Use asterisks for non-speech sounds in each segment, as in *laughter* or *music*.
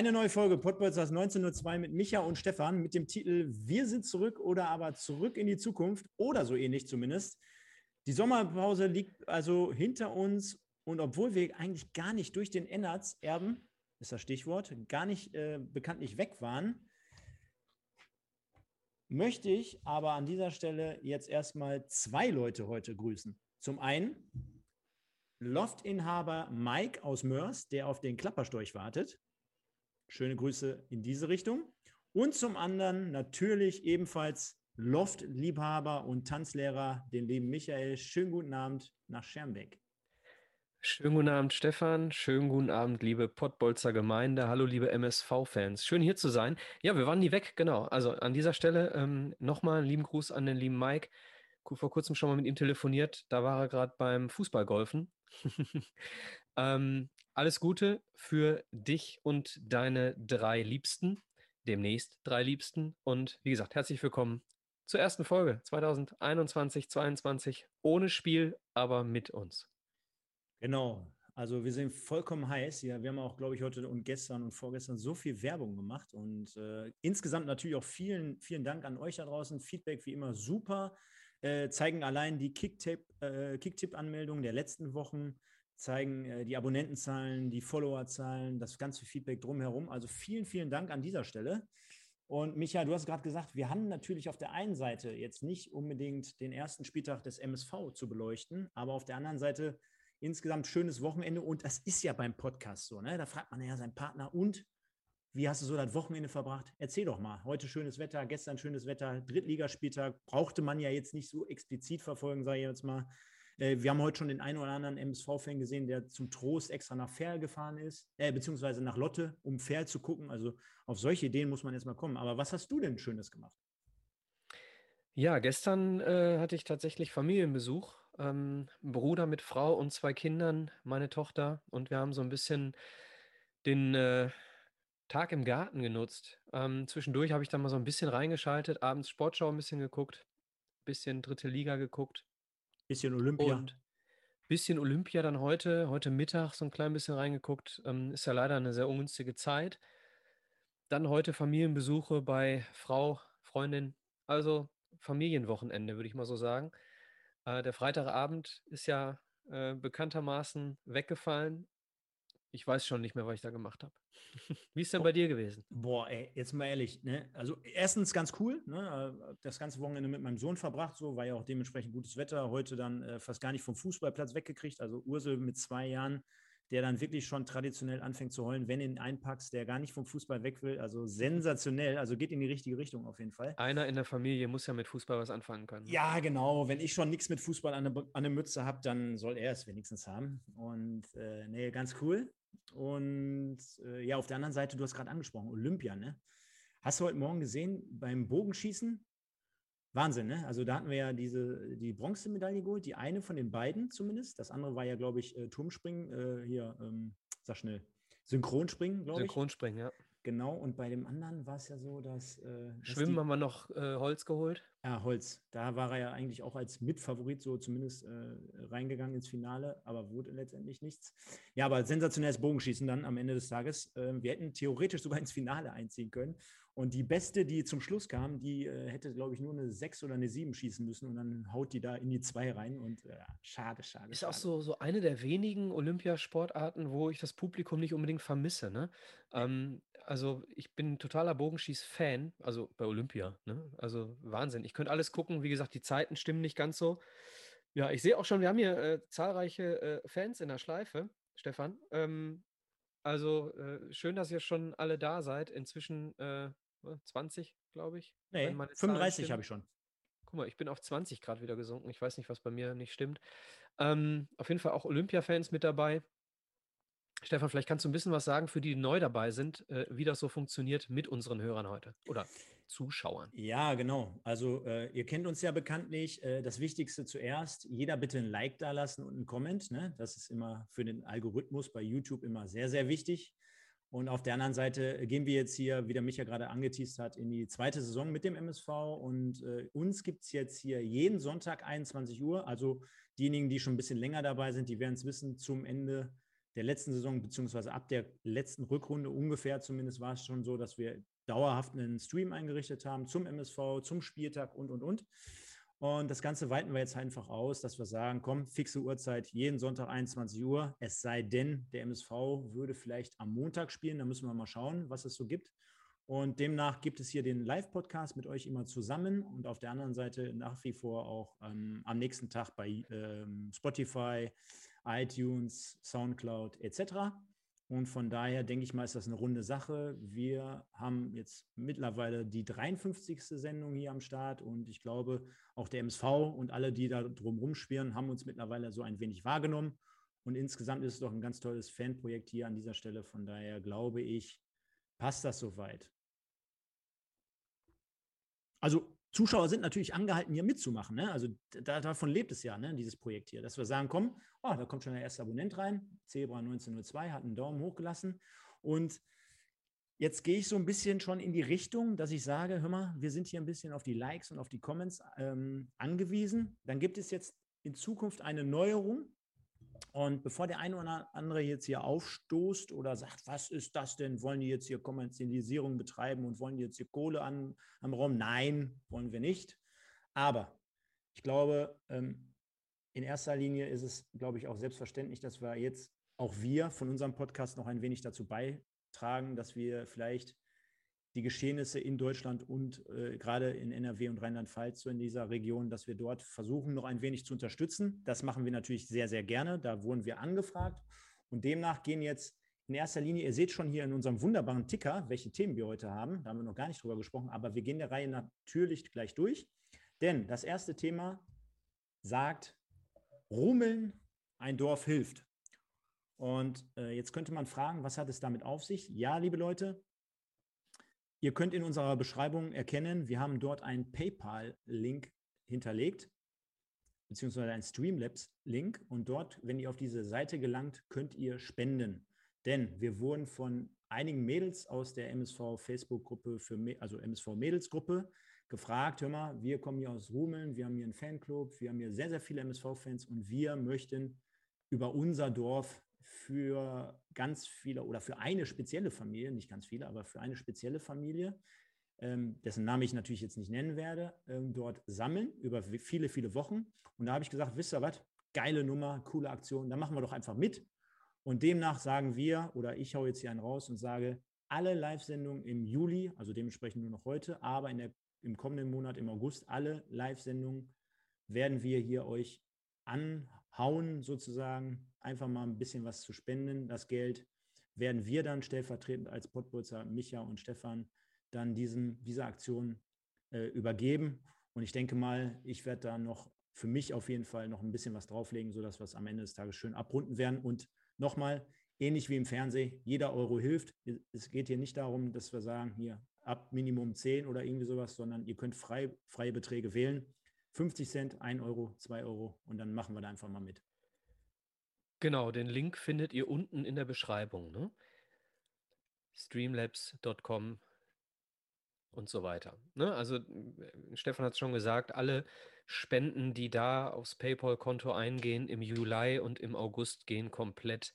Eine neue Folge Podbolzers 1902 mit Micha und Stefan mit dem Titel Wir sind zurück oder aber zurück in die Zukunft oder so ähnlich zumindest. Die Sommerpause liegt also hinter uns und obwohl wir eigentlich gar nicht durch den Ennards erben, ist das Stichwort, gar nicht äh, bekanntlich weg waren, möchte ich aber an dieser Stelle jetzt erstmal zwei Leute heute grüßen. Zum einen Loftinhaber Mike aus Mörs, der auf den Klapperstorch wartet. Schöne Grüße in diese Richtung. Und zum anderen natürlich ebenfalls Loft-Liebhaber und Tanzlehrer, den lieben Michael. Schönen guten Abend nach Schermbeck. Schönen guten Abend, Stefan. Schönen guten Abend, liebe Pottbolzer Gemeinde. Hallo, liebe MSV-Fans. Schön hier zu sein. Ja, wir waren nie weg, genau. Also an dieser Stelle ähm, nochmal einen lieben Gruß an den lieben Mike. Vor kurzem schon mal mit ihm telefoniert. Da war er gerade beim Fußballgolfen. *laughs* ähm, alles Gute für dich und deine drei Liebsten, demnächst drei Liebsten. Und wie gesagt, herzlich willkommen zur ersten Folge 2021, 2022. Ohne Spiel, aber mit uns. Genau. Also wir sind vollkommen heiß. Ja, wir haben auch, glaube ich, heute und gestern und vorgestern so viel Werbung gemacht. Und äh, insgesamt natürlich auch vielen, vielen Dank an euch da draußen. Feedback wie immer super. Äh, zeigen allein die Kicktipp-Anmeldungen äh, der letzten Wochen zeigen äh, die Abonnentenzahlen, die Followerzahlen, das ganze Feedback drumherum. Also vielen, vielen Dank an dieser Stelle. Und Micha, du hast gerade gesagt, wir haben natürlich auf der einen Seite jetzt nicht unbedingt den ersten Spieltag des MSV zu beleuchten, aber auf der anderen Seite insgesamt schönes Wochenende. Und das ist ja beim Podcast so, ne? Da fragt man ja seinen Partner, und wie hast du so das Wochenende verbracht? Erzähl doch mal. Heute schönes Wetter, gestern schönes Wetter, Drittligaspieltag brauchte man ja jetzt nicht so explizit verfolgen, sage ich jetzt mal. Äh, wir haben heute schon den einen oder anderen MSV-Fan gesehen, der zum Trost extra nach Ferl gefahren ist, äh, beziehungsweise nach Lotte, um Ferl zu gucken. Also auf solche Ideen muss man jetzt mal kommen. Aber was hast du denn Schönes gemacht? Ja, gestern äh, hatte ich tatsächlich Familienbesuch. Ähm, Bruder mit Frau und zwei Kindern, meine Tochter. Und wir haben so ein bisschen den äh, Tag im Garten genutzt. Ähm, zwischendurch habe ich dann mal so ein bisschen reingeschaltet, abends Sportschau ein bisschen geguckt, bisschen dritte Liga geguckt. Bisschen Olympia. Und bisschen Olympia dann heute, heute Mittag so ein klein bisschen reingeguckt. Ähm, ist ja leider eine sehr ungünstige Zeit. Dann heute Familienbesuche bei Frau, Freundin. Also Familienwochenende, würde ich mal so sagen. Äh, der Freitagabend ist ja äh, bekanntermaßen weggefallen. Ich weiß schon nicht mehr, was ich da gemacht habe. *laughs* Wie ist denn bei dir gewesen? Boah, ey, jetzt mal ehrlich, ne? Also erstens ganz cool, ne? Äh, das ganze Wochenende mit meinem Sohn verbracht, so war ja auch dementsprechend gutes Wetter. Heute dann äh, fast gar nicht vom Fußballplatz weggekriegt. Also Ursel mit zwei Jahren, der dann wirklich schon traditionell anfängt zu heulen, wenn ihn einpackst, der gar nicht vom Fußball weg will. Also sensationell, also geht in die richtige Richtung auf jeden Fall. Einer in der Familie muss ja mit Fußball was anfangen können. Ne? Ja, genau. Wenn ich schon nichts mit Fußball an der, an der Mütze habe, dann soll er es wenigstens haben. Und äh, nee, ganz cool. Und äh, ja, auf der anderen Seite, du hast gerade angesprochen, Olympia, ne? Hast du heute Morgen gesehen beim Bogenschießen? Wahnsinn, ne? Also da hatten wir ja diese, die Bronzemedaille geholt, die eine von den beiden zumindest. Das andere war ja, glaube ich, äh, Turmspringen, äh, hier, ähm, sag schnell, Synchronspringen, glaube ich. Synchronspringen, ja. Genau, und bei dem anderen war es ja so, dass. Äh, Schwimmen haben wir noch äh, Holz geholt. Ja, Holz. Da war er ja eigentlich auch als Mitfavorit so zumindest äh, reingegangen ins Finale, aber wurde letztendlich nichts. Ja, aber sensationelles Bogenschießen dann am Ende des Tages. Ähm, wir hätten theoretisch *laughs* sogar ins Finale einziehen können. Und die beste, die zum Schluss kam, die äh, hätte, glaube ich, nur eine 6 oder eine 7 schießen müssen und dann haut die da in die 2 rein. Und äh, schade, schade. Ist schade. auch so, so eine der wenigen Olympiasportarten, wo ich das Publikum nicht unbedingt vermisse. Ne? Ähm, also ich bin totaler Bogenschieß-Fan, also bei Olympia. Ne? Also Wahnsinn. Ich könnte alles gucken. Wie gesagt, die Zeiten stimmen nicht ganz so. Ja, ich sehe auch schon, wir haben hier äh, zahlreiche äh, Fans in der Schleife, Stefan. Ähm, also äh, schön, dass ihr schon alle da seid. Inzwischen 20, äh, glaube ich. Nee, 35 habe ich schon. Guck mal, ich bin auf 20 Grad wieder gesunken. Ich weiß nicht, was bei mir nicht stimmt. Ähm, auf jeden Fall auch Olympia-Fans mit dabei. Stefan, vielleicht kannst du ein bisschen was sagen für die, die neu dabei sind, äh, wie das so funktioniert mit unseren Hörern heute oder Zuschauern? Ja, genau. Also äh, ihr kennt uns ja bekanntlich. Äh, das Wichtigste zuerst, jeder bitte ein Like da lassen und einen Comment. Ne? Das ist immer für den Algorithmus bei YouTube immer sehr, sehr wichtig. Und auf der anderen Seite gehen wir jetzt hier, wie der Micha gerade angeteased hat, in die zweite Saison mit dem MSV. Und äh, uns gibt es jetzt hier jeden Sonntag 21 Uhr. Also diejenigen, die schon ein bisschen länger dabei sind, die werden es wissen, zum Ende der letzten Saison, beziehungsweise ab der letzten Rückrunde ungefähr zumindest war es schon so, dass wir dauerhaft einen Stream eingerichtet haben zum MSV, zum Spieltag und, und, und. Und das Ganze weiten wir jetzt einfach aus, dass wir sagen, komm, fixe Uhrzeit, jeden Sonntag 21 Uhr. Es sei denn, der MSV würde vielleicht am Montag spielen. Da müssen wir mal schauen, was es so gibt. Und demnach gibt es hier den Live-Podcast mit euch immer zusammen und auf der anderen Seite nach wie vor auch ähm, am nächsten Tag bei ähm, Spotify, iTunes, SoundCloud etc. Und von daher denke ich mal, ist das eine runde Sache. Wir haben jetzt mittlerweile die 53. Sendung hier am Start und ich glaube, auch der MSV und alle, die da drumherum schwirren, haben uns mittlerweile so ein wenig wahrgenommen. Und insgesamt ist es doch ein ganz tolles Fanprojekt hier an dieser Stelle. Von daher glaube ich, passt das soweit. Also Zuschauer sind natürlich angehalten, hier mitzumachen. Ne? Also da, davon lebt es ja, ne, dieses Projekt hier, dass wir sagen, komm, oh, da kommt schon der erste Abonnent rein, Zebra 1902 hat einen Daumen hochgelassen und jetzt gehe ich so ein bisschen schon in die Richtung, dass ich sage, hör mal, wir sind hier ein bisschen auf die Likes und auf die Comments ähm, angewiesen. Dann gibt es jetzt in Zukunft eine Neuerung, und bevor der eine oder andere jetzt hier aufstoßt oder sagt, was ist das denn? Wollen die jetzt hier Kommerzialisierung betreiben und wollen die jetzt hier Kohle an, am Raum? Nein, wollen wir nicht. Aber ich glaube, ähm, in erster Linie ist es, glaube ich, auch selbstverständlich, dass wir jetzt auch wir von unserem Podcast noch ein wenig dazu beitragen, dass wir vielleicht die Geschehnisse in Deutschland und äh, gerade in NRW und Rheinland-Pfalz, so in dieser Region, dass wir dort versuchen, noch ein wenig zu unterstützen. Das machen wir natürlich sehr, sehr gerne. Da wurden wir angefragt. Und demnach gehen jetzt in erster Linie, ihr seht schon hier in unserem wunderbaren Ticker, welche Themen wir heute haben. Da haben wir noch gar nicht drüber gesprochen, aber wir gehen der Reihe natürlich gleich durch. Denn das erste Thema sagt, Rummeln, ein Dorf hilft. Und äh, jetzt könnte man fragen, was hat es damit auf sich? Ja, liebe Leute, Ihr könnt in unserer Beschreibung erkennen, wir haben dort einen PayPal-Link hinterlegt, beziehungsweise einen Streamlabs-Link. Und dort, wenn ihr auf diese Seite gelangt, könnt ihr spenden. Denn wir wurden von einigen Mädels aus der MSV Facebook-Gruppe für, also MSV Mädels-Gruppe gefragt, hör mal, wir kommen hier aus Rumeln, wir haben hier einen Fanclub, wir haben hier sehr, sehr viele MSV-Fans und wir möchten über unser Dorf für ganz viele oder für eine spezielle Familie, nicht ganz viele, aber für eine spezielle Familie, ähm, dessen Namen ich natürlich jetzt nicht nennen werde, ähm, dort sammeln über viele, viele Wochen. Und da habe ich gesagt, wisst ihr was, geile Nummer, coole Aktion, da machen wir doch einfach mit. Und demnach sagen wir, oder ich haue jetzt hier einen raus und sage, alle Live-Sendungen im Juli, also dementsprechend nur noch heute, aber in der, im kommenden Monat, im August, alle Live-Sendungen werden wir hier euch anhauen, sozusagen, einfach mal ein bisschen was zu spenden. Das Geld werden wir dann stellvertretend als Pottputzer, Micha und Stefan, dann diesem, dieser Aktion äh, übergeben. Und ich denke mal, ich werde da noch für mich auf jeden Fall noch ein bisschen was drauflegen, sodass wir es am Ende des Tages schön abrunden werden. Und nochmal, ähnlich wie im Fernsehen, jeder Euro hilft. Es geht hier nicht darum, dass wir sagen, hier ab Minimum 10 oder irgendwie sowas, sondern ihr könnt frei, freie Beträge wählen. 50 Cent, 1 Euro, 2 Euro und dann machen wir da einfach mal mit. Genau, den Link findet ihr unten in der Beschreibung. Ne? Streamlabs.com und so weiter. Ne? Also Stefan hat es schon gesagt, alle Spenden, die da aufs PayPal-Konto eingehen im Juli und im August, gehen komplett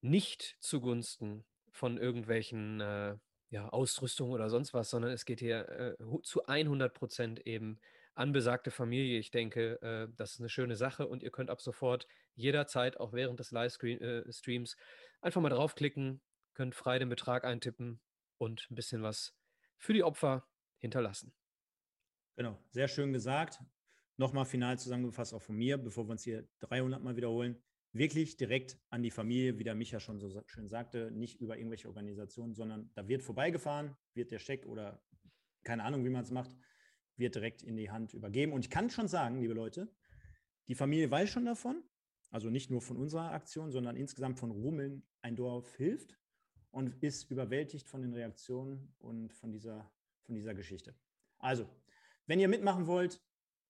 nicht zugunsten von irgendwelchen äh, ja, Ausrüstung oder sonst was, sondern es geht hier äh, zu 100 Prozent eben an besagte Familie. Ich denke, äh, das ist eine schöne Sache und ihr könnt ab sofort jederzeit, auch während des Livestreams, äh, einfach mal draufklicken, könnt frei den Betrag eintippen und ein bisschen was für die Opfer hinterlassen. Genau, sehr schön gesagt. Nochmal final zusammengefasst auch von mir, bevor wir uns hier 300 Mal wiederholen. Wirklich direkt an die Familie, wie der Micha schon so schön sagte, nicht über irgendwelche Organisationen, sondern da wird vorbeigefahren, wird der Scheck oder keine Ahnung, wie man es macht, wird direkt in die Hand übergeben. Und ich kann schon sagen, liebe Leute, die Familie weiß schon davon, also nicht nur von unserer Aktion, sondern insgesamt von Rummeln ein Dorf hilft und ist überwältigt von den Reaktionen und von dieser von dieser Geschichte. Also, wenn ihr mitmachen wollt,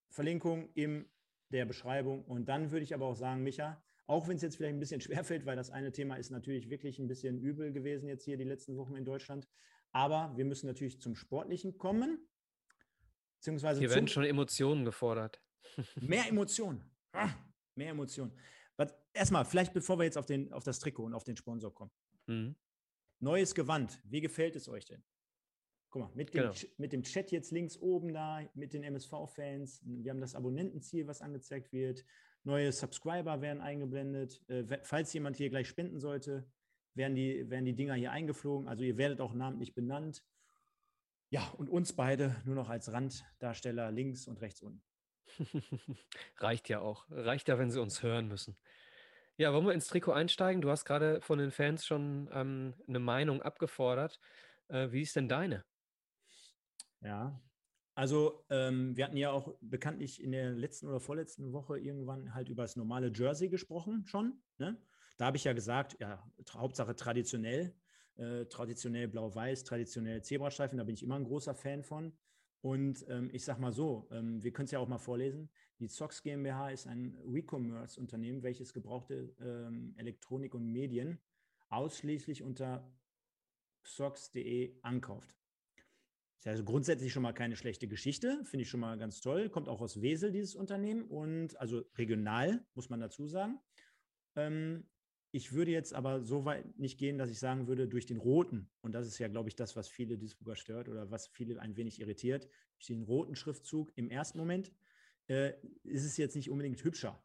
Verlinkung in der Beschreibung. Und dann würde ich aber auch sagen, Micha, auch wenn es jetzt vielleicht ein bisschen *laughs* schwerfällt, weil das eine Thema ist natürlich wirklich ein bisschen übel gewesen jetzt hier die letzten Wochen in Deutschland. Aber wir müssen natürlich zum Sportlichen kommen. Beziehungsweise Hier werden schon Emotionen gefordert. *laughs* Mehr Emotionen. Ah, mehr Emotionen. Erstmal, vielleicht bevor wir jetzt auf, den, auf das Trikot und auf den Sponsor kommen. Mhm. Neues Gewand. Wie gefällt es euch denn? Guck mal, mit dem, genau. mit dem Chat jetzt links oben da, mit den MSV-Fans. Wir haben das Abonnentenziel, was angezeigt wird. Neue Subscriber werden eingeblendet. Äh, falls jemand hier gleich spenden sollte, werden die, werden die Dinger hier eingeflogen. Also ihr werdet auch namentlich benannt. Ja, und uns beide nur noch als Randdarsteller links und rechts unten. *laughs* Reicht ja auch. Reicht ja, wenn sie uns hören müssen. Ja, wollen wir ins Trikot einsteigen? Du hast gerade von den Fans schon ähm, eine Meinung abgefordert. Äh, wie ist denn deine? Ja, also ähm, wir hatten ja auch bekanntlich in der letzten oder vorletzten Woche irgendwann halt über das normale Jersey gesprochen schon. Ne? Da habe ich ja gesagt, ja, Hauptsache traditionell, äh, traditionell blau-weiß, traditionell Zebrastreifen, da bin ich immer ein großer Fan von. Und ähm, ich sage mal so, ähm, wir können es ja auch mal vorlesen. Die Zox GmbH ist ein Recommerce-Unternehmen, welches gebrauchte ähm, Elektronik und Medien ausschließlich unter xox.de ankauft. Das ist also grundsätzlich schon mal keine schlechte Geschichte, finde ich schon mal ganz toll. Kommt auch aus Wesel, dieses Unternehmen, und also regional, muss man dazu sagen. Ähm, ich würde jetzt aber so weit nicht gehen, dass ich sagen würde, durch den roten, und das ist ja, glaube ich, das, was viele Duisburger stört oder was viele ein wenig irritiert, durch den roten Schriftzug im ersten Moment äh, ist es jetzt nicht unbedingt hübscher.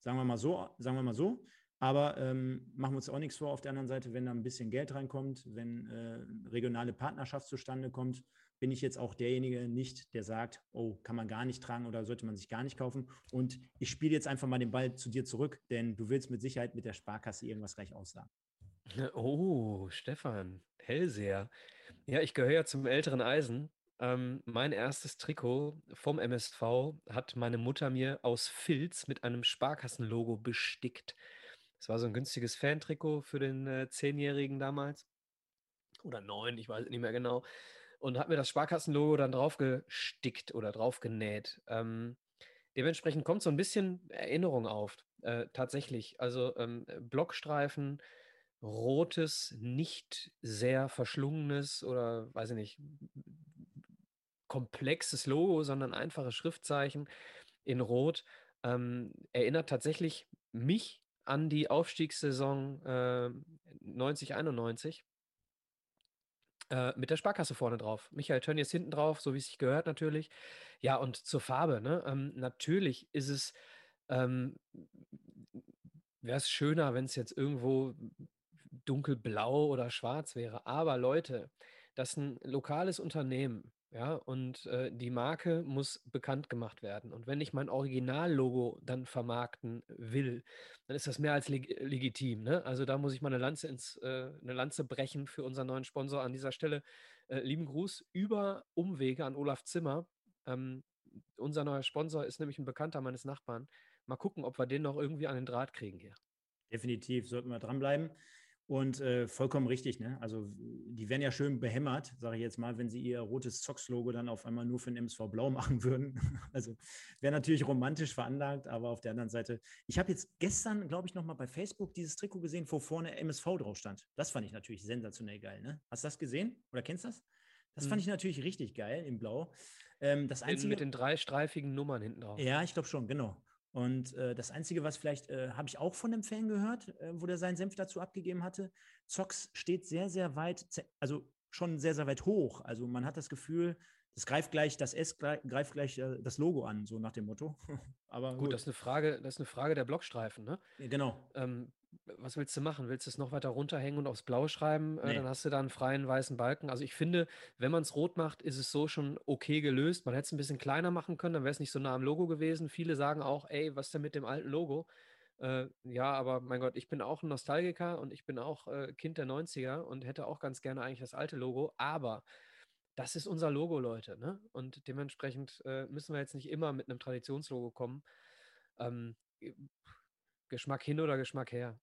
Sagen wir mal so, sagen wir mal so. Aber ähm, machen wir uns auch nichts vor auf der anderen Seite, wenn da ein bisschen Geld reinkommt, wenn äh, regionale Partnerschaft zustande kommt, bin ich jetzt auch derjenige nicht, der sagt, oh, kann man gar nicht tragen oder sollte man sich gar nicht kaufen. Und ich spiele jetzt einfach mal den Ball zu dir zurück, denn du willst mit Sicherheit mit der Sparkasse irgendwas gleich aussagen. *laughs* Oh, Stefan, Hellseher. Ja, ich gehöre ja zum älteren Eisen. Ähm, mein erstes Trikot vom MSV hat meine Mutter mir aus Filz mit einem Sparkassenlogo bestickt. Das war so ein günstiges Fantrikot für den äh, Zehnjährigen damals. Oder neun, ich weiß nicht mehr genau und hat mir das Sparkassenlogo dann drauf gestickt oder drauf genäht. Ähm, dementsprechend kommt so ein bisschen Erinnerung auf. Äh, tatsächlich. Also ähm, Blockstreifen, rotes, nicht sehr verschlungenes oder weiß ich nicht, komplexes Logo, sondern einfache Schriftzeichen in Rot. Ähm, erinnert tatsächlich mich an die Aufstiegssaison äh, 90-91 äh, mit der Sparkasse vorne drauf. Michael Tönnies hinten drauf, so wie es sich gehört natürlich. Ja, und zur Farbe, ne? Ähm, natürlich ist es, ähm, wäre es schöner, wenn es jetzt irgendwo dunkelblau oder schwarz wäre. Aber Leute, dass ein lokales Unternehmen ja, und äh, die Marke muss bekannt gemacht werden. Und wenn ich mein Originallogo dann vermarkten will, dann ist das mehr als leg legitim. Ne? Also da muss ich mal eine Lanze, ins, äh, eine Lanze brechen für unseren neuen Sponsor an dieser Stelle. Äh, lieben Gruß über Umwege an Olaf Zimmer. Ähm, unser neuer Sponsor ist nämlich ein Bekannter meines Nachbarn. Mal gucken, ob wir den noch irgendwie an den Draht kriegen hier. Definitiv, sollten wir dranbleiben. Und äh, vollkommen richtig, ne? Also die wären ja schön behämmert, sage ich jetzt mal, wenn sie ihr rotes Zox-Logo dann auf einmal nur für den MSV Blau *laughs* machen würden. Also wäre natürlich romantisch veranlagt, aber auf der anderen Seite, ich habe jetzt gestern, glaube ich, nochmal bei Facebook dieses Trikot gesehen, wo vorne MSV drauf stand. Das fand ich natürlich sensationell geil, ne? Hast du das gesehen? Oder kennst du das? Das hm. fand ich natürlich richtig geil im Blau. Ähm, das einzige, mit den drei streifigen Nummern hinten drauf. Ja, ich glaube schon, genau. Und äh, das Einzige, was vielleicht, äh, habe ich auch von dem Fan gehört, äh, wo der seinen Senf dazu abgegeben hatte, Zox steht sehr, sehr weit, also schon sehr, sehr weit hoch. Also man hat das Gefühl, das greift gleich, das S greift gleich äh, das Logo an, so nach dem Motto. *laughs* Aber gut, gut, das ist eine Frage, das ist eine Frage der Blockstreifen, ne? Genau. Ähm, was willst du machen? Willst du es noch weiter runterhängen und aufs Blau schreiben? Äh, nee. dann hast du da einen freien weißen Balken. Also ich finde, wenn man es rot macht, ist es so schon okay gelöst. Man hätte es ein bisschen kleiner machen können, dann wäre es nicht so nah am Logo gewesen. Viele sagen auch, ey, was denn mit dem alten Logo? Äh, ja, aber mein Gott, ich bin auch ein Nostalgiker und ich bin auch äh, Kind der 90er und hätte auch ganz gerne eigentlich das alte Logo. Aber das ist unser Logo, Leute. Ne? Und dementsprechend äh, müssen wir jetzt nicht immer mit einem Traditionslogo kommen. Ähm, Geschmack hin oder Geschmack her.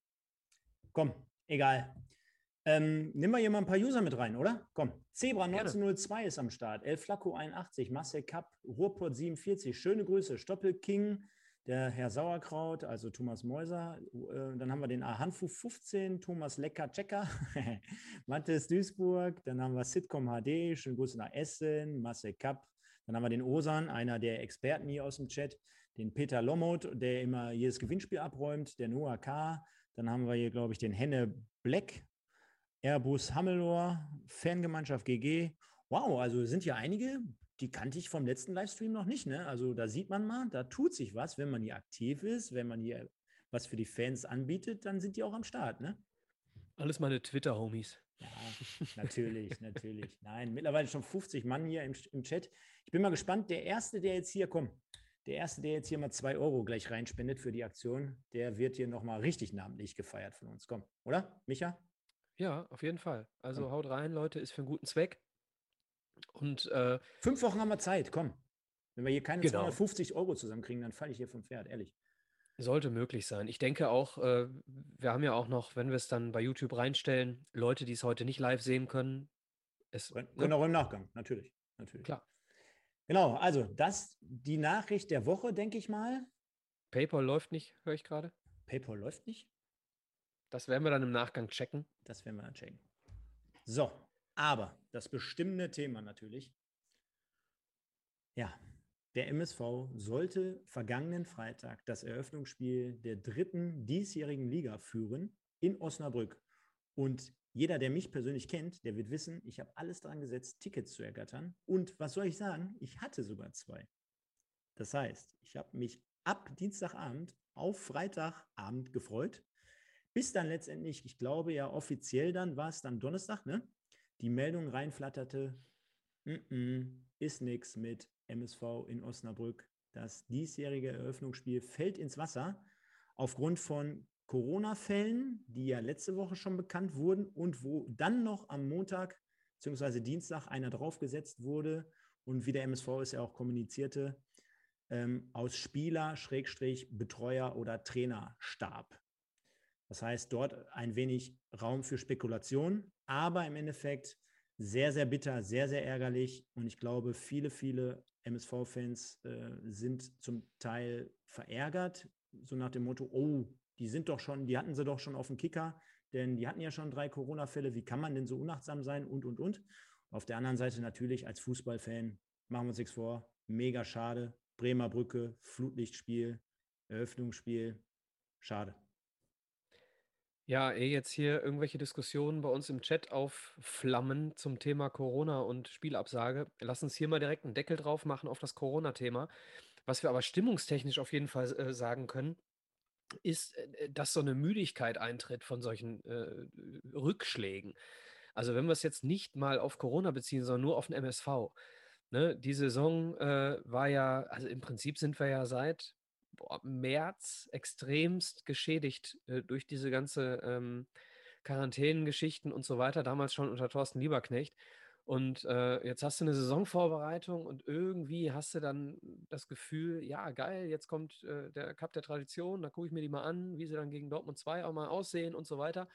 Komm, egal. Ähm, nehmen wir hier mal ein paar User mit rein, oder? Komm. Zebra 1902 ist am Start. El Flaco 81, Marcel Kapp, Ruhrport 47. Schöne Grüße. Stoppel King, der Herr Sauerkraut, also Thomas Mäuser. Äh, dann haben wir den Ahanfu 15, Thomas Lecker Checker, *laughs* Matthias Duisburg. Dann haben wir Sitcom HD, schöne Grüße nach Essen, Marcel Kapp. Dann haben wir den Osan, einer der Experten hier aus dem Chat. Den Peter Lomot, der immer jedes Gewinnspiel abräumt. Der Noah K. Dann haben wir hier, glaube ich, den Henne Black, Airbus Hammelor, Fangemeinschaft GG. Wow, also sind ja einige, die kannte ich vom letzten Livestream noch nicht. Ne? Also da sieht man mal, da tut sich was, wenn man hier aktiv ist, wenn man hier was für die Fans anbietet, dann sind die auch am Start. Ne? Alles meine Twitter-Homies. Ja, natürlich, natürlich. Nein, mittlerweile schon 50 Mann hier im, im Chat. Ich bin mal gespannt. Der Erste, der jetzt hier kommt, der Erste, der jetzt hier mal 2 Euro gleich reinspendet für die Aktion, der wird hier nochmal richtig namentlich gefeiert von uns. Komm, oder? Micha? Ja, auf jeden Fall. Also haut rein, Leute, ist für einen guten Zweck. Und äh, fünf Wochen haben wir Zeit, komm. Wenn wir hier keine genau. 250 Euro zusammenkriegen, dann falle ich hier vom Pferd, ehrlich. Sollte möglich sein. Ich denke auch, äh, wir haben ja auch noch, wenn wir es dann bei YouTube reinstellen, Leute, die es heute nicht live sehen können. Es, können ne? auch im Nachgang, natürlich. natürlich. Klar. Genau, also das die Nachricht der Woche, denke ich mal. PayPal läuft nicht, höre ich gerade. PayPal läuft nicht? Das werden wir dann im Nachgang checken. Das werden wir dann checken. So, aber das bestimmende Thema natürlich. Ja, der MSV sollte vergangenen Freitag das Eröffnungsspiel der dritten diesjährigen Liga führen in Osnabrück. Und jeder, der mich persönlich kennt, der wird wissen, ich habe alles daran gesetzt, Tickets zu ergattern. Und was soll ich sagen? Ich hatte sogar zwei. Das heißt, ich habe mich ab Dienstagabend auf Freitagabend gefreut bis dann letztendlich, ich glaube ja offiziell dann war es dann Donnerstag, ne? Die Meldung reinflatterte, n -n, ist nichts mit MSV in Osnabrück. Das diesjährige Eröffnungsspiel fällt ins Wasser aufgrund von Corona-Fällen, die ja letzte Woche schon bekannt wurden und wo dann noch am Montag bzw. Dienstag einer draufgesetzt wurde und wie der MSV es ja auch kommunizierte, ähm, aus Spieler, Schrägstrich, Betreuer oder Trainer starb. Das heißt, dort ein wenig Raum für Spekulation, aber im Endeffekt sehr, sehr bitter, sehr, sehr ärgerlich. Und ich glaube, viele, viele MSV-Fans äh, sind zum Teil verärgert, so nach dem Motto, oh, die sind doch schon, die hatten sie doch schon auf dem Kicker, denn die hatten ja schon drei Corona-Fälle, wie kann man denn so unachtsam sein und, und, und. Auf der anderen Seite natürlich als Fußballfan, machen wir uns nichts vor, mega schade. Bremer Brücke, Flutlichtspiel, Eröffnungsspiel, schade. Ja, ehe jetzt hier irgendwelche Diskussionen bei uns im Chat aufflammen zum Thema Corona und Spielabsage, lass uns hier mal direkt einen Deckel drauf machen auf das Corona-Thema. Was wir aber stimmungstechnisch auf jeden Fall äh, sagen können, ist, äh, dass so eine Müdigkeit eintritt von solchen äh, Rückschlägen. Also wenn wir es jetzt nicht mal auf Corona beziehen, sondern nur auf den MSV. Ne? Die Saison äh, war ja, also im Prinzip sind wir ja seit boah, März extremst geschädigt äh, durch diese ganze ähm, Quarantänengeschichten und so weiter, damals schon unter Thorsten Lieberknecht. Und äh, jetzt hast du eine Saisonvorbereitung und irgendwie hast du dann das Gefühl, ja, geil, jetzt kommt äh, der Cup der Tradition, da gucke ich mir die mal an, wie sie dann gegen Dortmund 2 auch mal aussehen und so weiter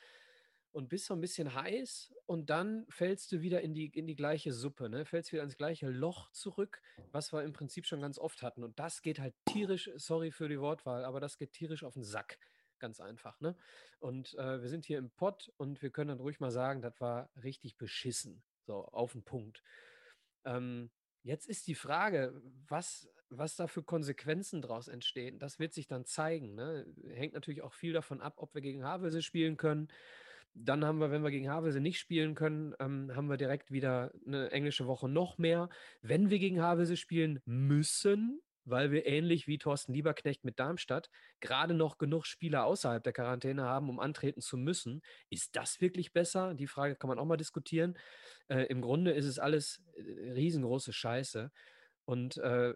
und bist so ein bisschen heiß und dann fällst du wieder in die, in die gleiche Suppe, ne? fällst wieder ins gleiche Loch zurück, was wir im Prinzip schon ganz oft hatten. Und das geht halt tierisch, sorry für die Wortwahl, aber das geht tierisch auf den Sack. Ganz einfach. Ne? Und äh, wir sind hier im Pott und wir können dann ruhig mal sagen, das war richtig beschissen. So, auf den Punkt. Ähm, jetzt ist die Frage, was, was da für Konsequenzen daraus entstehen. Das wird sich dann zeigen. Ne? Hängt natürlich auch viel davon ab, ob wir gegen Havelse spielen können. Dann haben wir, wenn wir gegen Havelse nicht spielen können, ähm, haben wir direkt wieder eine englische Woche noch mehr. Wenn wir gegen Havelse spielen müssen, weil wir ähnlich wie Thorsten Lieberknecht mit Darmstadt gerade noch genug Spieler außerhalb der Quarantäne haben, um antreten zu müssen. Ist das wirklich besser? Die Frage kann man auch mal diskutieren. Äh, Im Grunde ist es alles äh, riesengroße Scheiße. Und äh,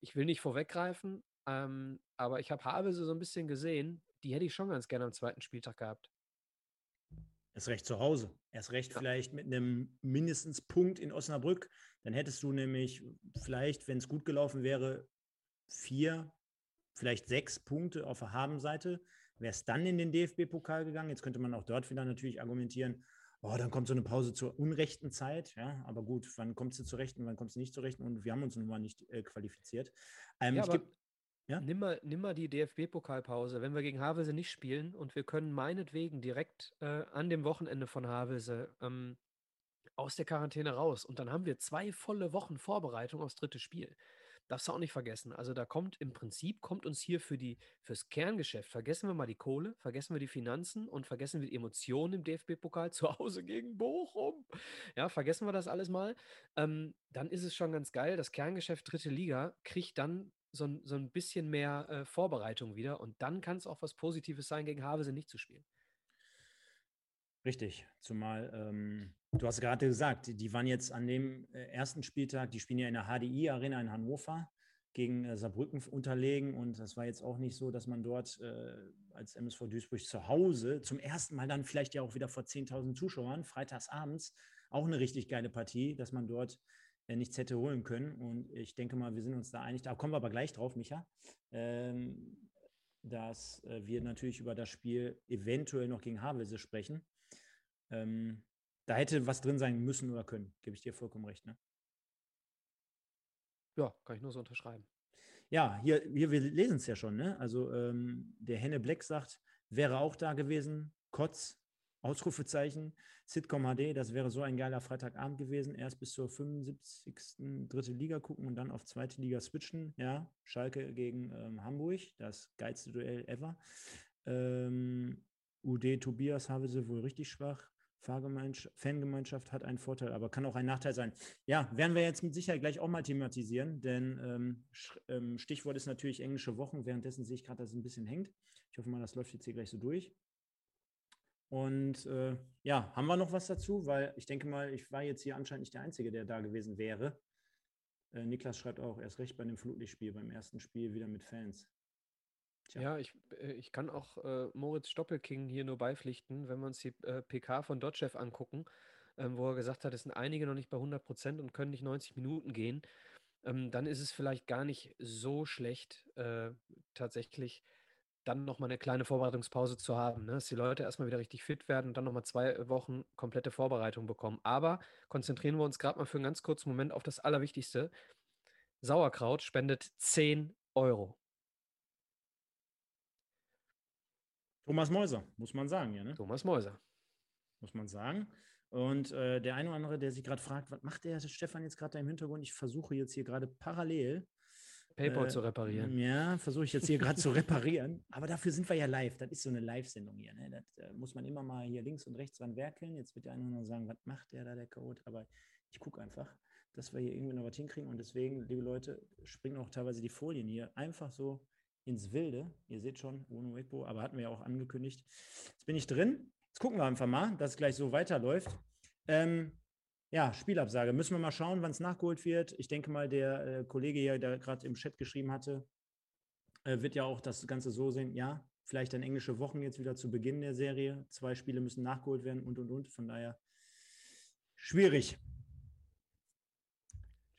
ich will nicht vorweggreifen, ähm, aber ich habe Havelse so ein bisschen gesehen. Die hätte ich schon ganz gerne am zweiten Spieltag gehabt. Erst recht zu Hause. Erst recht ja. vielleicht mit einem mindestens Punkt in Osnabrück. Dann hättest du nämlich vielleicht, wenn es gut gelaufen wäre, vier, vielleicht sechs Punkte auf der Habenseite. Wäre es dann in den DFB-Pokal gegangen. Jetzt könnte man auch dort wieder natürlich argumentieren, oh, dann kommt so eine Pause zur unrechten Zeit. Ja, aber gut, wann kommt sie zur rechten, wann kommt sie nicht zur rechten? Und wir haben uns nun mal nicht äh, qualifiziert. Ähm, ja, geb, ja? Nimm, mal, nimm mal die DFB-Pokalpause. Wenn wir gegen Havelse nicht spielen und wir können meinetwegen direkt äh, an dem Wochenende von Havelse ähm, aus der Quarantäne raus und dann haben wir zwei volle Wochen Vorbereitung aufs dritte Spiel. Darfst du auch nicht vergessen. Also da kommt im Prinzip, kommt uns hier für die, fürs Kerngeschäft, vergessen wir mal die Kohle, vergessen wir die Finanzen und vergessen wir die Emotionen im DFB-Pokal *laughs* zu Hause gegen Bochum. Ja, vergessen wir das alles mal. Ähm, dann ist es schon ganz geil. Das Kerngeschäft dritte Liga kriegt dann so, ein, so ein bisschen mehr äh, Vorbereitung wieder und dann kann es auch was Positives sein, gegen Havelse nicht zu spielen. Richtig, zumal ähm, du hast gerade gesagt, die waren jetzt an dem äh, ersten Spieltag, die spielen ja in der HDI-Arena in Hannover gegen äh, Saarbrücken unterlegen und das war jetzt auch nicht so, dass man dort äh, als MSV Duisburg zu Hause zum ersten Mal dann vielleicht ja auch wieder vor 10.000 Zuschauern, freitags abends, auch eine richtig geile Partie, dass man dort äh, nichts hätte holen können und ich denke mal, wir sind uns da einig, da kommen wir aber gleich drauf, Micha. Ähm, dass äh, wir natürlich über das Spiel eventuell noch gegen Havelse sprechen. Ähm, da hätte was drin sein müssen oder können, gebe ich dir vollkommen recht. Ne? Ja, kann ich nur so unterschreiben. Ja, hier, hier wir lesen es ja schon. Ne? Also ähm, der Henne Black sagt, wäre auch da gewesen. Kotz, Ausrufezeichen. Sitcom HD, das wäre so ein geiler Freitagabend gewesen. Erst bis zur 75. dritte Liga gucken und dann auf zweite Liga switchen. Ja, Schalke gegen ähm, Hamburg, das geilste Duell ever. Ähm, UD Tobias habe sie wohl richtig schwach. Fangemeinschaft hat einen Vorteil, aber kann auch ein Nachteil sein. Ja, werden wir jetzt mit Sicherheit gleich auch mal thematisieren, denn ähm, ähm, Stichwort ist natürlich englische Wochen. Währenddessen sehe ich gerade, dass es ein bisschen hängt. Ich hoffe mal, das läuft jetzt hier gleich so durch. Und äh, ja, haben wir noch was dazu? Weil ich denke mal, ich war jetzt hier anscheinend nicht der Einzige, der da gewesen wäre. Äh, Niklas schreibt auch, erst recht bei dem Flutlichtspiel, beim ersten Spiel wieder mit Fans. Ja, ich, äh, ich kann auch äh, Moritz Stoppelking hier nur beipflichten, wenn wir uns die äh, PK von Dotchev angucken, ähm, wo er gesagt hat, es sind einige noch nicht bei 100 Prozent und können nicht 90 Minuten gehen, ähm, dann ist es vielleicht gar nicht so schlecht, äh, tatsächlich dann nochmal eine kleine Vorbereitungspause zu haben, ne? dass die Leute erstmal wieder richtig fit werden und dann nochmal zwei Wochen komplette Vorbereitung bekommen. Aber konzentrieren wir uns gerade mal für einen ganz kurzen Moment auf das Allerwichtigste. Sauerkraut spendet 10 Euro. Thomas Mäuser, muss man sagen, ja, ne? Thomas Mäuser. Muss man sagen. Und äh, der eine oder andere, der sich gerade fragt, was macht der Stefan jetzt gerade da im Hintergrund? Ich versuche jetzt hier gerade parallel PayPal äh, zu reparieren. Ja, versuche ich jetzt hier gerade zu reparieren. *laughs* Aber dafür sind wir ja live. Das ist so eine Live-Sendung hier. Ne? Das äh, muss man immer mal hier links und rechts dran werkeln. Jetzt wird der eine oder andere sagen, was macht der da, der Code? Aber ich gucke einfach, dass wir hier irgendwie noch was hinkriegen. Und deswegen, liebe Leute, springen auch teilweise die Folien hier einfach so ins Wilde. Ihr seht schon, ohne Wegbo, aber hatten wir ja auch angekündigt. Jetzt bin ich drin. Jetzt gucken wir einfach mal, dass es gleich so weiterläuft. Ähm, ja, Spielabsage. Müssen wir mal schauen, wann es nachgeholt wird. Ich denke mal, der äh, Kollege hier, der gerade im Chat geschrieben hatte, äh, wird ja auch das Ganze so sehen. Ja, vielleicht dann englische Wochen jetzt wieder zu Beginn der Serie. Zwei Spiele müssen nachgeholt werden und und und. Von daher schwierig.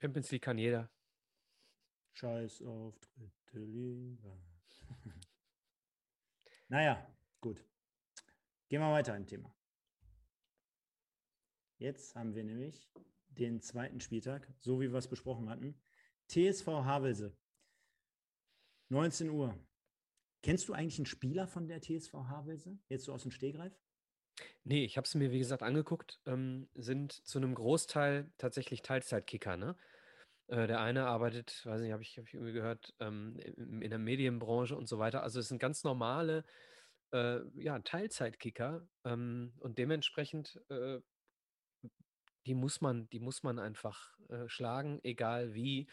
Champions League kann jeder. Scheiß auf Liga. Naja, *laughs* gut. Gehen wir weiter im Thema. Jetzt haben wir nämlich den zweiten Spieltag, so wie wir es besprochen hatten. TSV Havelse. 19 Uhr. Kennst du eigentlich einen Spieler von der TSV Havelse? Jetzt so aus dem Stehgreif? Nee, ich habe es mir, wie gesagt, angeguckt. Ähm, sind zu einem Großteil tatsächlich Teilzeitkicker, ne? Äh, der eine arbeitet, weiß nicht, habe ich, hab ich irgendwie gehört, ähm, in, der Medienbranche und so weiter. Also es sind ganz normale äh, ja, Teilzeitkicker ähm, und dementsprechend, äh, die muss man, die muss man einfach äh, schlagen, egal wie.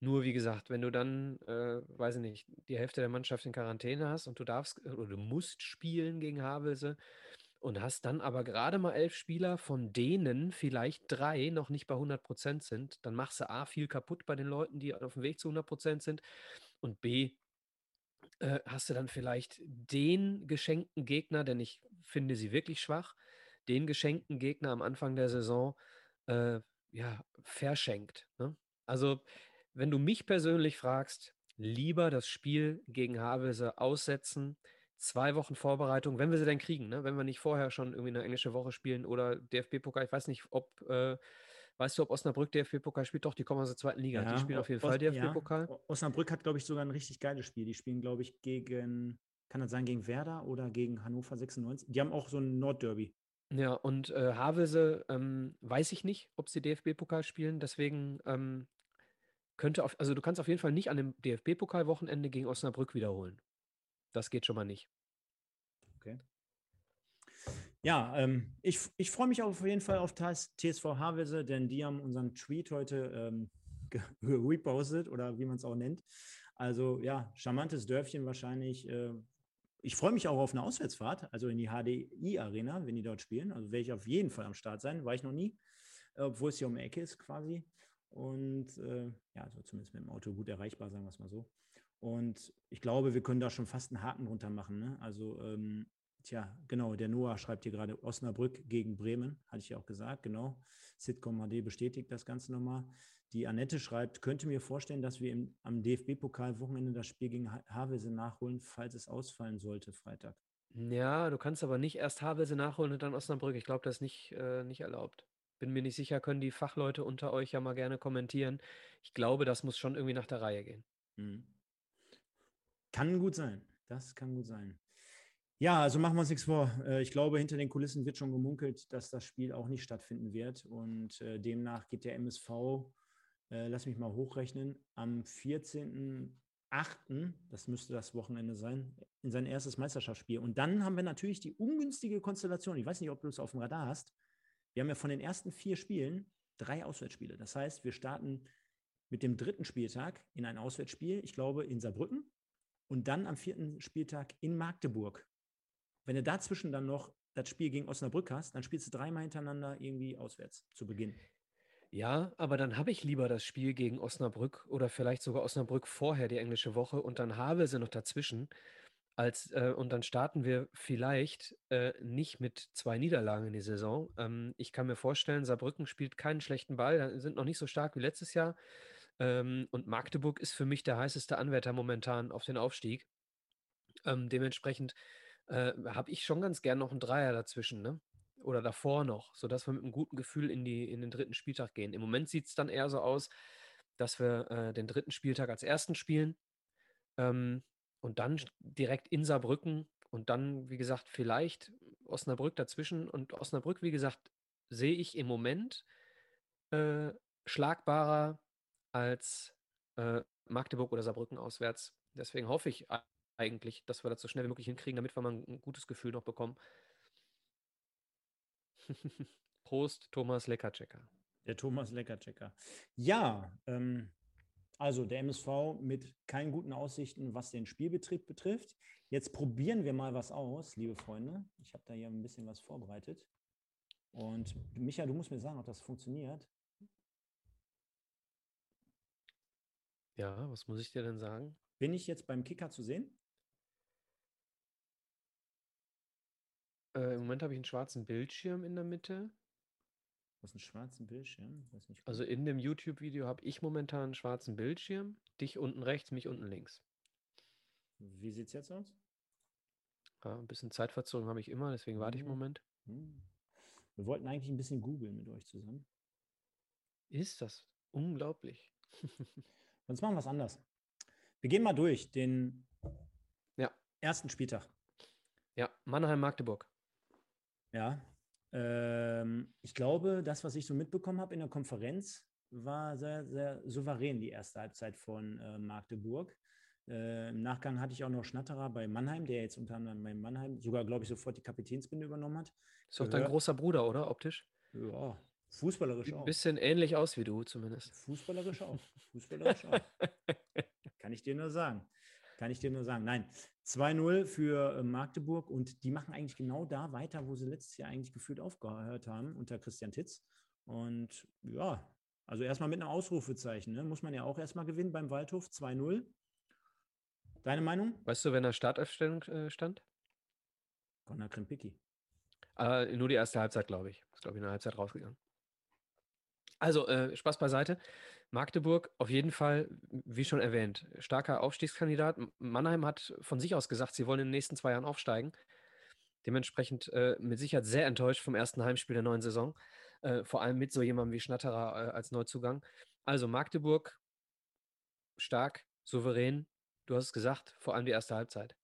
Nur wie gesagt, wenn du dann, äh, weiß ich nicht, die Hälfte der Mannschaft in Quarantäne hast und du darfst oder du musst spielen gegen Havelse, und hast dann aber gerade mal elf Spieler, von denen vielleicht drei noch nicht bei 100 Prozent sind, dann machst du A, viel kaputt bei den Leuten, die auf dem Weg zu 100 Prozent sind und B, äh, hast du dann vielleicht den geschenkten Gegner, denn ich finde sie wirklich schwach, den geschenkten Gegner am Anfang der Saison äh, ja, verschenkt. Ne? Also, wenn du mich persönlich fragst, lieber das Spiel gegen Havelse aussetzen, zwei Wochen Vorbereitung, wenn wir sie denn kriegen, ne? wenn wir nicht vorher schon irgendwie eine englische Woche spielen oder DFB-Pokal. Ich weiß nicht, ob, äh, weißt du, ob Osnabrück DFB-Pokal spielt? Doch, die kommen aus der zweiten Liga. Ja, die spielen auf jeden Os- Fall DFB-Pokal. Ja. Osnabrück hat, glaube ich, sogar ein richtig geiles Spiel. Die spielen, glaube ich, gegen, kann das sein, gegen Werder oder gegen Hannover 96? Die haben auch so ein Nordderby. Ja, und äh, Havelse ähm, weiß ich nicht, ob sie DFB-Pokal spielen. Deswegen ähm, könnte auf, also du kannst auf jeden Fall nicht an dem DFB-Pokal-Wochenende gegen Osnabrück wiederholen. Das geht schon mal nicht. Okay. Ja, ähm, ich, ich freue mich auf jeden Fall auf TS TSV Havelse, denn die haben unseren Tweet heute ähm, *laughs* repostet oder wie man es auch nennt. Also ja, charmantes Dörfchen wahrscheinlich. Äh, ich freue mich auch auf eine Auswärtsfahrt, also in die HDI-Arena, wenn die dort spielen. Also werde ich auf jeden Fall am Start sein, war ich noch nie, obwohl es hier um die Ecke ist quasi. Und äh, ja, also zumindest mit dem Auto gut erreichbar, sagen wir es mal so. Und ich glaube, wir können da schon fast einen Haken drunter machen. Ne? Also, ähm, tja, genau, der Noah schreibt hier gerade Osnabrück gegen Bremen, hatte ich ja auch gesagt, genau. Sitcom HD bestätigt das Ganze nochmal. Die Annette schreibt, könnte mir vorstellen, dass wir im, am DFB-Pokal-Wochenende das Spiel gegen Ha- Havelse nachholen, falls es ausfallen sollte, Freitag. Ja, du kannst aber nicht erst Havelse nachholen und dann Osnabrück. Ich glaube, das ist nicht, äh, nicht erlaubt. Bin mir nicht sicher, können die Fachleute unter euch ja mal gerne kommentieren. Ich glaube, das muss schon irgendwie nach der Reihe gehen. Mhm. Kann gut sein. Das kann gut sein. Ja, also machen wir uns nichts vor. Äh, Ich glaube, hinter den Kulissen wird schon gemunkelt, dass das Spiel auch nicht stattfinden wird. Und äh, demnach geht der MSV, äh, lass mich mal hochrechnen, am 14.08., das müsste das Wochenende sein, in sein erstes Meisterschaftsspiel. Und dann haben wir natürlich die ungünstige Konstellation. Ich weiß nicht, ob du es auf dem Radar hast. Wir haben ja von den ersten vier Spielen drei Auswärtsspiele. Das heißt, wir starten mit dem dritten Spieltag in ein Auswärtsspiel, ich glaube in Saarbrücken, und dann am vierten Spieltag in Magdeburg. Wenn du dazwischen dann noch das Spiel gegen Osnabrück hast, dann spielst du dreimal hintereinander irgendwie auswärts zu Beginn. Ja, aber dann habe ich lieber das Spiel gegen Osnabrück oder vielleicht sogar Osnabrück vorher die englische Woche und dann Havelse noch dazwischen. Als, äh, und dann starten wir vielleicht äh, nicht mit zwei Niederlagen in die Saison. Ähm, ich kann mir vorstellen, Saarbrücken spielt keinen schlechten Ball, sind noch nicht so stark wie letztes Jahr. Ähm, und Magdeburg ist für mich der heißeste Anwärter momentan auf den Aufstieg. Ähm, dementsprechend äh, habe ich schon ganz gern noch einen Dreier dazwischen, ne? Oder davor noch, sodass wir mit einem guten Gefühl in, die, in den dritten Spieltag gehen. Im Moment sieht es dann eher so aus, dass wir äh, den dritten Spieltag als ersten spielen ähm, und dann direkt in Saarbrücken und dann, wie gesagt, vielleicht Osnabrück dazwischen. Und Osnabrück, wie gesagt, sehe ich im Moment äh, schlagbarer als äh, Magdeburg oder Saarbrücken auswärts. Deswegen hoffe ich eigentlich, dass wir das so schnell wie möglich hinkriegen, damit wir mal ein, ein gutes Gefühl noch bekommen. *laughs* Prost, Thomas Leckerchecker. Der Thomas Leckerchecker. Ja, ähm, also der MSV mit keinen guten Aussichten, was den Spielbetrieb betrifft. Jetzt probieren wir mal was aus, liebe Freunde. Ich habe da hier ein bisschen was vorbereitet. Und Micha, du musst mir sagen, ob das funktioniert. Ja, was muss ich dir denn sagen? Bin ich jetzt beim Kicker zu sehen? Äh, Im Moment habe ich einen schwarzen Bildschirm in der Mitte. Das ist ein schwarzen Bildschirm. Also in dem YouTube-Video habe ich momentan einen schwarzen Bildschirm. Dich unten rechts, mich unten links. Wie sieht es jetzt aus? Ja, ein bisschen Zeitverzögerung habe ich immer, deswegen warte ich einen Mhm. Moment. Hm. Wir wollten eigentlich ein bisschen googeln mit euch zusammen. Ist das unglaublich? *laughs* Sonst machen wir es anders. Wir gehen mal durch den Ja. ersten Spieltag. Ja, Mannheim-Magdeburg. Ja. Ähm, ich glaube, das, was ich so mitbekommen habe in der Konferenz, war sehr, sehr souverän die erste Halbzeit von äh, Magdeburg. Äh, Im Nachgang hatte ich auch noch Schnatterer bei Mannheim, der jetzt unter anderem bei Mannheim sogar, glaube ich, sofort die Kapitänsbinde übernommen hat. Ist doch dein großer Bruder, oder? Optisch? Ja, fußballerisch Sieht ein auch. bisschen ähnlich aus wie du zumindest. Fußballerisch auch. Fußballerisch auch. *laughs* Kann ich dir nur sagen. Kann ich dir nur sagen. Nein, 2-0 für äh, Magdeburg und die machen eigentlich genau da weiter, wo sie letztes Jahr eigentlich gefühlt aufgehört haben, unter Christian Titz. Und ja, also erstmal mit einem Ausrufezeichen. Ne? Muss man ja auch erstmal gewinnen beim Waldhof. 2-0. Deine Meinung? Weißt du, wenn er Startaufstellung äh, stand? Connor Krimpicki. Äh, nur die erste Halbzeit, glaube ich. Ist, glaube ich, in der Halbzeit rausgegangen. Also, äh, Spaß beiseite. Magdeburg auf jeden Fall, wie schon erwähnt, starker Aufstiegskandidat. Mannheim hat von sich aus gesagt, sie wollen in den nächsten zwei Jahren aufsteigen. Dementsprechend äh, mit Sicherheit sehr enttäuscht vom ersten Heimspiel der neuen Saison. Äh, vor allem mit so jemandem wie Schnatterer äh, als Neuzugang. Also Magdeburg stark, souverän. Du hast es gesagt, vor allem die erste Halbzeit.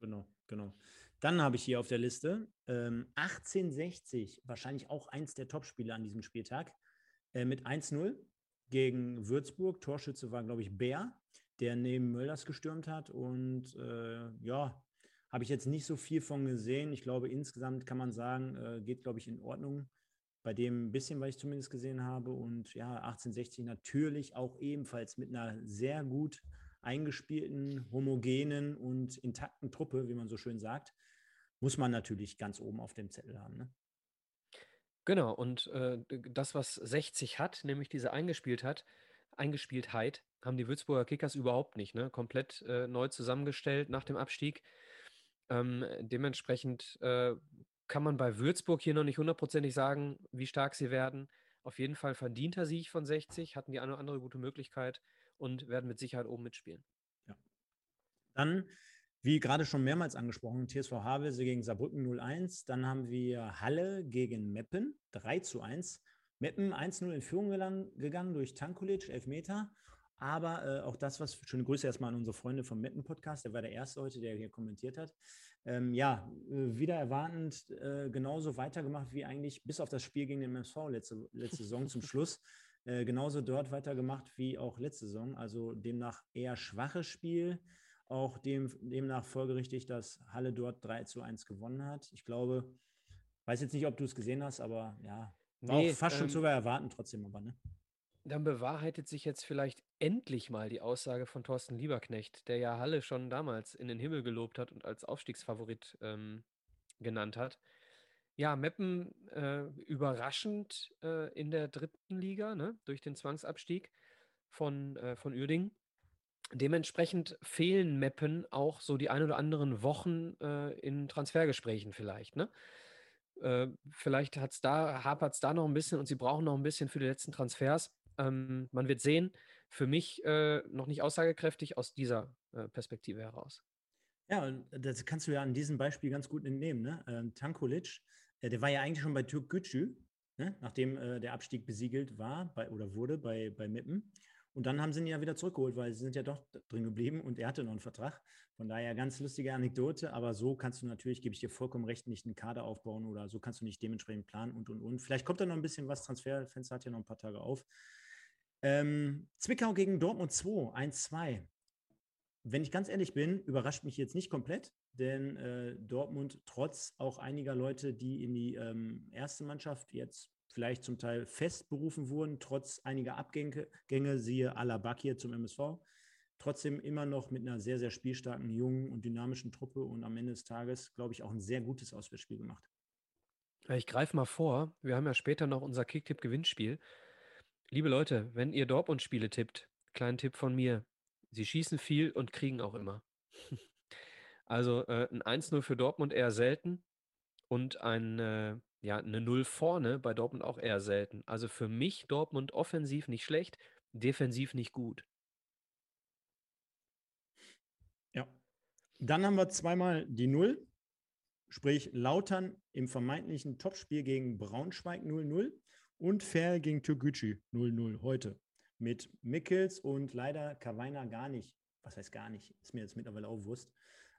Genau, genau. Dann habe ich hier auf der Liste ähm, 1860, wahrscheinlich auch eins der Topspiele an diesem Spieltag, äh, mit 1-0 gegen Würzburg. Torschütze war, glaube ich, Bär, der neben Mölders gestürmt hat. Und äh, ja, habe ich jetzt nicht so viel von gesehen. Ich glaube, insgesamt kann man sagen, äh, geht, glaube ich, in Ordnung. Bei dem bisschen, was ich zumindest gesehen habe. Und ja, 1860 natürlich auch ebenfalls mit einer sehr gut eingespielten, homogenen und intakten Truppe, wie man so schön sagt, muss man natürlich ganz oben auf dem Zettel haben. Ne? Genau, und äh, das, was 60 hat, nämlich diese eingespielt hat, Eingespieltheit, haben die Würzburger Kickers überhaupt nicht. Ne? Komplett äh, neu zusammengestellt nach dem Abstieg. Ähm, dementsprechend äh, kann man bei Würzburg hier noch nicht hundertprozentig sagen, wie stark sie werden. Auf jeden Fall verdienter Sieg von 60, hatten die eine oder andere gute Möglichkeit und werden mit Sicherheit oben mitspielen. Ja. Dann, wie gerade schon mehrmals angesprochen, TSV Havelse gegen Saarbrücken 0-1. Dann haben wir Halle gegen Meppen 3 1. Meppen 1-0 in Führung gegangen durch Tankulic, Elfmeter. Aber äh, auch das, was, schöne Grüße erstmal an unsere Freunde vom Meppen-Podcast, der war der Erste heute, der hier kommentiert hat. Ähm, ja, äh, wieder erwartend äh, genauso weitergemacht wie eigentlich bis auf das Spiel gegen den MSV letzte, letzte Saison zum *laughs* Schluss. Äh, genauso dort weitergemacht wie auch letzte Saison. Also demnach eher schwaches Spiel. Auch dem, demnach folgerichtig, dass Halle dort 3 zu 1 gewonnen hat. Ich glaube, weiß jetzt nicht, ob du es gesehen hast, aber ja, war nee, auch fast ähm, schon sogar erwarten trotzdem aber, ne? Dann bewahrheitet sich jetzt vielleicht endlich mal die Aussage von Thorsten Lieberknecht, der ja Halle schon damals in den Himmel gelobt hat und als Aufstiegsfavorit ähm, genannt hat. Ja, Meppen äh, überraschend äh, in der dritten Liga, ne, durch den Zwangsabstieg von, äh, von Uerdingen. Dementsprechend fehlen Meppen auch so die ein oder anderen Wochen äh, in Transfergesprächen vielleicht, ne? Äh, vielleicht hat's da, hapert es da noch ein bisschen und sie brauchen noch ein bisschen für die letzten Transfers. Ähm, man wird sehen. Für mich äh, noch nicht aussagekräftig aus dieser äh, Perspektive heraus. Ja, und das kannst du ja an diesem Beispiel ganz gut entnehmen. Ne? Ähm, Tankulic, äh, der war ja eigentlich schon bei Türk Gücü, ne? nachdem äh, der Abstieg besiegelt war bei, oder wurde bei, bei Mippen. Und dann haben sie ihn ja wieder zurückgeholt, weil sie sind ja doch drin geblieben und er hatte noch einen Vertrag. Von daher ganz lustige Anekdote, aber so kannst du natürlich, gebe ich dir vollkommen recht, nicht einen Kader aufbauen oder so kannst du nicht dementsprechend planen und und und. Vielleicht kommt da noch ein bisschen was. Transferfenster hat ja noch ein paar Tage auf. Ähm, Zwickau gegen Dortmund 2, 1-2. Wenn ich ganz ehrlich bin, überrascht mich jetzt nicht komplett, denn äh, Dortmund trotz auch einiger Leute, die in die ähm, erste Mannschaft jetzt vielleicht zum Teil fest berufen wurden, trotz einiger Abgänge, Gänge, siehe Alabak zum MSV, trotzdem immer noch mit einer sehr, sehr spielstarken, jungen und dynamischen Truppe und am Ende des Tages, glaube ich, auch ein sehr gutes Auswärtsspiel gemacht. Ich greife mal vor, wir haben ja später noch unser Kicktipp-Gewinnspiel. Liebe Leute, wenn ihr Dortmund-Spiele tippt, kleinen Tipp von mir. Sie schießen viel und kriegen auch immer. *laughs* also äh, ein 1-0 für Dortmund eher selten und ein, äh, ja, eine 0 vorne bei Dortmund auch eher selten. Also für mich Dortmund offensiv nicht schlecht, defensiv nicht gut. Ja. Dann haben wir zweimal die 0, sprich Lautern im vermeintlichen Topspiel gegen Braunschweig 0-0 und Fair gegen Türkgücü 0-0 heute. Mit Mickels und leider Kavaina gar nicht. Was heißt gar nicht? Ist mir jetzt mittlerweile auch Wurst.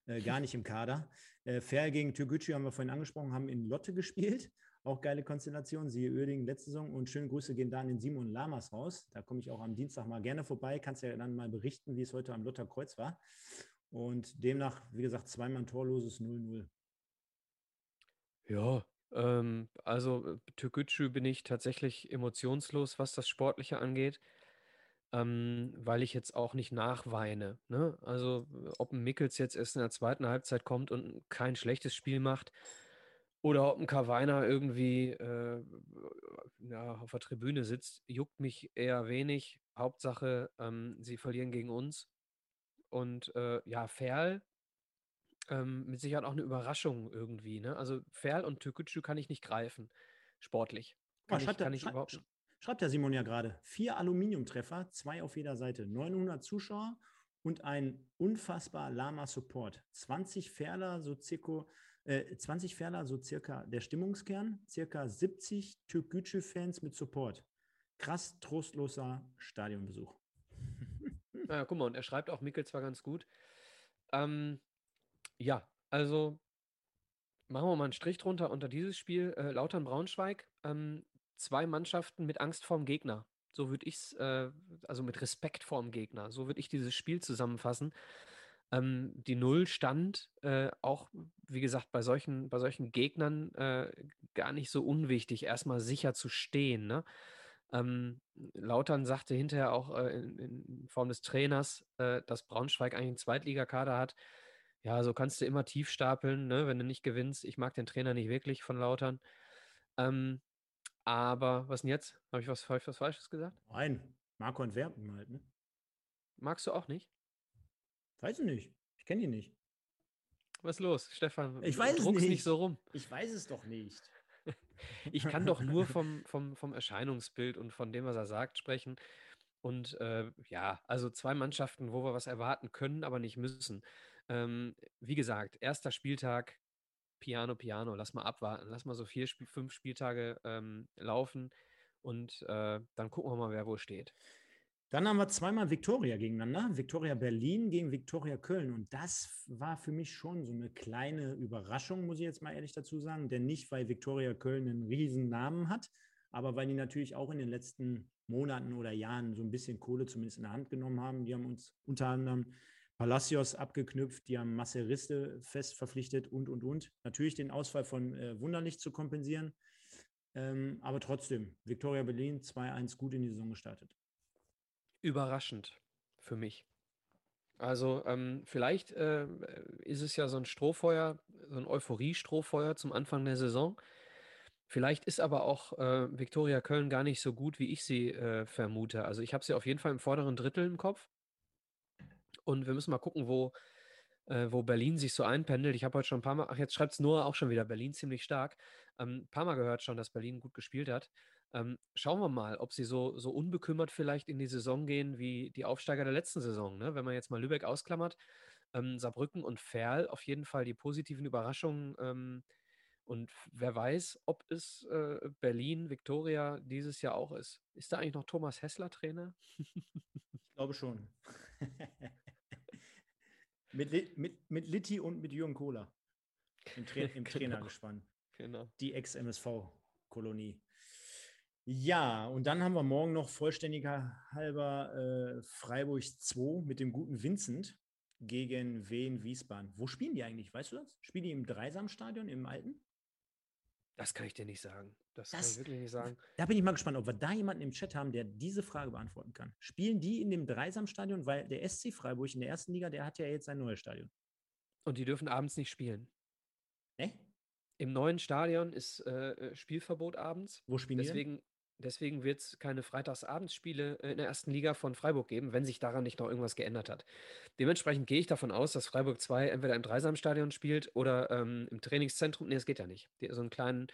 Äh, gar nicht im Kader. Äh, Fair gegen Türkgücü haben wir vorhin angesprochen, haben in Lotte gespielt. Auch geile Konstellation. Siehe Oerding letzte Saison. Und schöne Grüße gehen da an den Simon Lamas raus. Da komme ich auch am Dienstag mal gerne vorbei. Kannst ja dann mal berichten, wie es heute am Lotter Kreuz war. Und demnach, wie gesagt, zweimal torloses 0-0. Ja, ähm, also äh, Türkgücü bin ich tatsächlich emotionslos, was das Sportliche angeht, ähm, weil ich jetzt auch nicht nachweine. Ne? Also ob ein Mickels jetzt erst in der zweiten Halbzeit kommt und kein schlechtes Spiel macht oder ob ein Karweiner irgendwie äh, ja, auf der Tribüne sitzt, juckt mich eher wenig. Hauptsache, ähm, sie verlieren gegen uns. Und äh, ja, Ferl ähm, mit Sicherheit auch eine Überraschung irgendwie, ne? Also Ferl und Türkgücü kann ich nicht greifen, sportlich. kann, oh, ich, kann ich überhaupt Schreibt der Simon ja gerade. Vier Aluminiumtreffer, zwei auf jeder Seite, 900 Zuschauer und ein unfassbar lahmer Support. 20 Ferler, so circa, äh, 20 Ferler, so circa der Stimmungskern, circa 70 Türkgücü-Fans mit Support. Krass trostloser Stadionbesuch. *laughs* Ja, guck mal, und er schreibt auch Mickel zwar ganz gut. Ähm, ja, also machen wir mal einen Strich drunter unter dieses Spiel. Äh, Lautern Braunschweig, ähm, zwei Mannschaften mit Angst vorm Gegner. So würde ich es, äh, also mit Respekt vorm Gegner. So würde ich dieses Spiel zusammenfassen. Ähm, die Null stand äh, auch, wie gesagt, bei solchen, bei solchen Gegnern äh, gar nicht so unwichtig, erstmal sicher zu stehen. Ne? Ähm, Lautern sagte hinterher auch äh, in, in, Form des Trainers, äh, dass Braunschweig eigentlich einen Zweitligakader hat. Ja, so kannst du immer tief stapeln, ne, wenn du nicht gewinnst. Ich mag den Trainer nicht wirklich von Lautern. Ähm, aber was denn jetzt? Habe ich was, hab ich was Falsches gesagt? Nein, Marco Antwerpen halt, ne? Magst du auch nicht? Weiß ich nicht. Ich kenne ihn nicht. Was ist los, Stefan? Ich weiß es nicht. nicht so rum. Ich weiß es doch nicht. *laughs* ich kann doch nur vom, vom, vom Erscheinungsbild und von dem, was er sagt, sprechen. Und äh, ja, also zwei Mannschaften, wo wir was erwarten können, aber nicht müssen. Ähm, wie gesagt, erster Spieltag, Piano, Piano, lass mal abwarten, lass mal so vier, fünf Spieltage ähm, laufen und äh, dann gucken wir mal, wer wo steht. Dann haben wir zweimal Viktoria gegeneinander. Viktoria Berlin gegen Viktoria Köln. Und das war für mich schon so eine kleine Überraschung, muss ich jetzt mal ehrlich dazu sagen. Denn nicht, weil Viktoria Köln einen riesen Namen hat, aber weil die natürlich auch in den letzten Monaten oder Jahren so ein bisschen Kohle zumindest in der Hand genommen haben. Die haben uns unter anderem Palacios abgeknüpft, die haben Masseriste fest verpflichtet und, und, und. Natürlich den Ausfall von äh, Wunderlich zu kompensieren. Ähm, aber trotzdem, Viktoria Berlin 2-1 gut in die Saison gestartet. Überraschend für mich. Also ähm, vielleicht äh, ist es ja so ein Strohfeuer, so ein Euphorie-Strohfeuer zum Anfang der Saison. Vielleicht ist aber auch äh, Viktoria Köln gar nicht so gut, wie ich sie äh, vermute. Also ich habe sie auf jeden Fall im vorderen Drittel im Kopf. Und wir müssen mal gucken, wo, äh, wo Berlin sich so einpendelt. Ich habe heute schon ein paar Mal, ach, jetzt schreibt es Noah auch schon wieder, Berlin ziemlich stark. Ähm, ein paar Mal gehört schon, dass Berlin gut gespielt hat. Ähm, schauen wir mal, ob sie so, so unbekümmert vielleicht in die Saison gehen wie die Aufsteiger der letzten Saison. Ne? Wenn man jetzt mal Lübeck ausklammert, ähm, Saarbrücken und Ferl auf jeden Fall die positiven Überraschungen. Ähm, und wer weiß, ob es äh, Berlin, Viktoria dieses Jahr auch ist. Ist da eigentlich noch Thomas Hessler Trainer? *laughs* ich glaube schon. *laughs* mit, mit, mit Litti und mit Jürgen Kohler im, Tra im *laughs* genau. Trainergespann. Genau. Die Ex-MSV-Kolonie. Ja, und dann haben wir morgen noch vollständiger halber äh, Freiburg 2 mit dem guten Vincent gegen Wien Wiesbaden. Wo spielen die eigentlich? Weißt du das? Spielen die im Dreisamstadion, im alten? Das kann ich dir nicht sagen. Das, das, kann ich wirklich nicht sagen. Da bin ich mal gespannt, ob wir da jemanden im Chat haben, der diese Frage beantworten kann. Spielen die in dem Dreisamstadion? Weil der SC Freiburg in der ersten Liga, der hat ja jetzt ein neues Stadion. Und die dürfen abends nicht spielen. Ne? Im neuen Stadion ist äh, äh Spielverbot abends. Wo spielen Deswegen, die? Deswegen wird es keine Freitagsabendspiele äh, in der ersten Liga von Freiburg geben, wenn sich daran nicht noch irgendwas geändert hat. Dementsprechend gehe ich davon aus, dass Freiburg 2 entweder im Dreisamstadion spielt oder ähm, im Trainingszentrum. Nee, das geht ja nicht. Die, so einen kleinen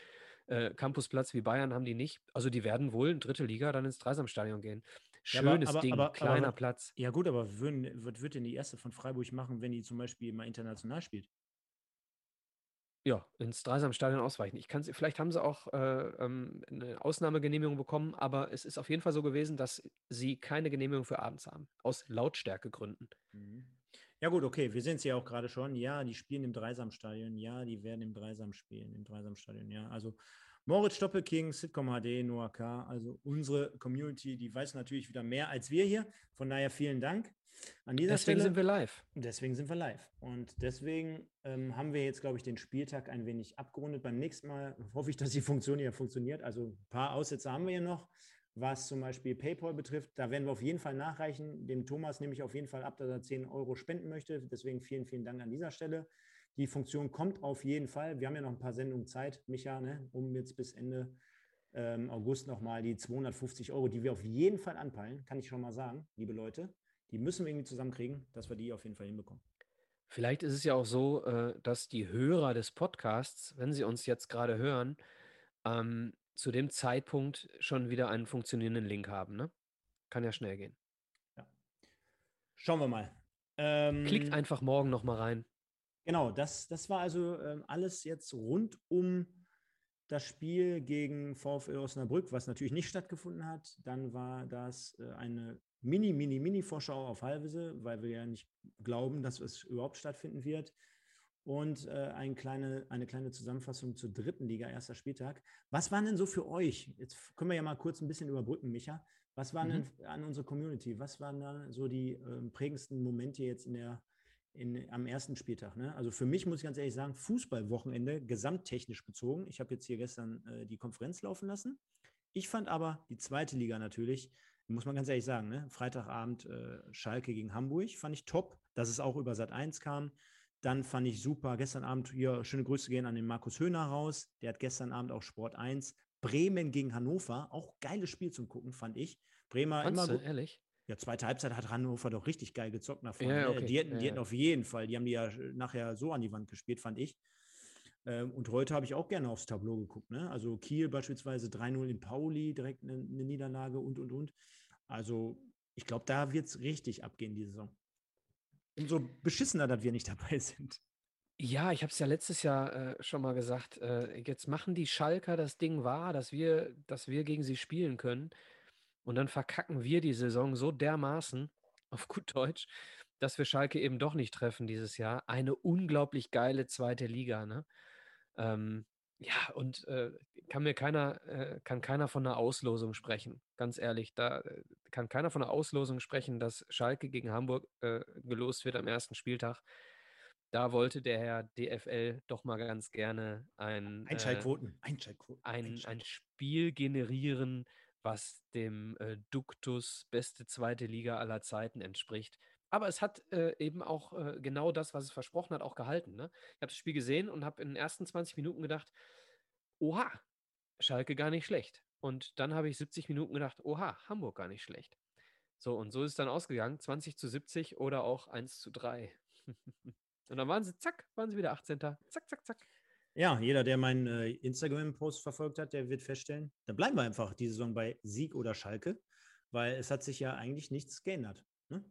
äh, Campusplatz wie Bayern haben die nicht. Also die werden wohl in dritte Liga dann ins Dreisamstadion gehen. Schönes ja, aber, aber, Ding, aber, kleiner Platz. Ja gut, aber würden, was wird denn die erste von Freiburg machen, wenn die zum Beispiel mal international spielt? Ja, ins Dreisamstadion ausweichen. Ich kann's vielleicht haben sie auch, äh, ähm, 'ne Ausnahmegenehmigung bekommen, aber es ist auf jeden Fall so gewesen, dass sie keine Genehmigung für abends haben, aus Lautstärkegründen. Mhm. Ja gut, okay, wir sehen es ja auch gerade schon. Ja, die spielen im Dreisamstadion. Ja, die werden im Dreisam spielen, im Dreisamstadion, ja. Also Moritz Doppelking, Sitcom HD, Noah K. Also unsere Community, die weiß natürlich wieder mehr als wir hier. Von daher vielen Dank. An dieser deswegen Stelle, sind wir live. Deswegen sind wir live. Und deswegen ähm, haben wir jetzt, glaube ich, den Spieltag ein wenig abgerundet. Beim nächsten Mal hoffe ich, dass die Funktion hier funktioniert. Also ein paar Aussätze haben wir hier noch. Was zum Beispiel PayPal betrifft, da werden wir auf jeden Fall nachreichen. Dem Thomas nehme ich auf jeden Fall ab, dass er 10 Euro spenden möchte. Deswegen vielen, vielen Dank an dieser Stelle. Die Funktion kommt auf jeden Fall. Wir haben ja noch ein paar Sendungen Zeit, Micha, ne, um jetzt bis Ende ähm, August nochmal die 250 Euro, die wir auf jeden Fall anpeilen, kann ich schon mal sagen, liebe Leute. Die müssen wir irgendwie zusammenkriegen, dass wir die auf jeden Fall hinbekommen. Vielleicht ist es ja auch so, äh, dass die Hörer des Podcasts, wenn sie uns jetzt gerade hören, ähm, zu dem Zeitpunkt schon wieder einen funktionierenden Link haben. Ne? Kann ja schnell gehen. Ja. Schauen wir mal. Ähm, Klickt einfach morgen nochmal rein. Genau, das, das war also ähm, alles jetzt rund um das Spiel gegen VfL Osnabrück, was natürlich nicht stattgefunden hat. Dann war das äh, eine Mini, Mini, Mini-Vorschau auf Halvese, weil wir ja nicht glauben, dass es überhaupt stattfinden wird. Und äh, eine, kleine, eine kleine Zusammenfassung zur dritten Liga, erster Spieltag. Was waren denn so für euch? Jetzt können wir ja mal kurz ein bisschen überbrücken, Micha. Was waren mhm. denn an unsere Community? Was waren da so die äh, prägendsten Momente jetzt in der, in, am ersten Spieltag. Ne? Also für mich muss ich ganz ehrlich sagen, Fußballwochenende gesamttechnisch bezogen. Ich habe jetzt hier gestern äh, die Konferenz laufen lassen. Ich fand aber die zweite Liga natürlich, muss man ganz ehrlich sagen, ne? Freitagabend äh, Schalke gegen Hamburg fand ich top, dass es auch über Sat 1 kam. Dann fand ich super, gestern Abend hier schöne Grüße gehen an den Markus Höhner raus. Der hat gestern Abend auch Sport 1. Bremen gegen Hannover, auch geiles Spiel zum Gucken, fand ich. Bremer Fandst immer du, ehrlich? Ja, zweite Halbzeit hat Hannover doch richtig geil gezockt nach vorne. Ja, ne? okay. Die hätten, die hätten auf jeden Fall, die haben die ja nachher so an die Wand gespielt, fand ich. Ähm, und heute habe ich auch gerne aufs Tableau geguckt. Ne? Also Kiel beispielsweise 3-0 in Pauli, direkt eine, eine, Niederlage und, und, und. Also ich glaube, da wird es richtig abgehen, die Saison. Umso beschissener, dass wir nicht *laughs* dabei sind. Ja, ich habe es ja letztes Jahr äh, schon mal gesagt. Äh, jetzt machen die Schalker das Ding wahr, dass wir, dass wir gegen sie spielen können. Und dann verkacken wir die Saison so dermaßen, *laughs* auf gut Deutsch, dass wir Schalke eben doch nicht treffen dieses Jahr. Eine unglaublich geile zweite Liga, ne? Ähm, ja, und äh, kann mir keiner, äh, kann keiner von einer Auslosung sprechen. Ganz ehrlich, da äh, kann keiner von einer Auslosung sprechen, dass Schalke gegen Hamburg äh, gelost wird am ersten Spieltag. Da wollte der Herr DFL doch mal ganz gerne ein Einschaltquoten, Einschaltquoten, ein, ein Spiel generieren, was dem äh, Duktus beste zweite Liga aller Zeiten entspricht. Aber es hat äh, eben auch äh, genau das, was es versprochen hat, auch gehalten. Ne? Ich habe das Spiel gesehen und habe in den ersten 20 Minuten gedacht, oha, Schalke gar nicht schlecht. Und dann habe ich 70 Minuten gedacht, oha, Hamburg gar nicht schlecht. So, und so ist es dann ausgegangen, 20 zu 70 oder auch 1 zu 3. *laughs* und dann waren sie, zack, waren sie wieder 18. Zack, zack, zack. Ja, jeder, der meinen äh, Instagram-Post verfolgt hat, der wird feststellen, dann bleiben wir einfach die Saison bei Sieg oder Schalke, weil es hat sich ja eigentlich nichts geändert. Ne?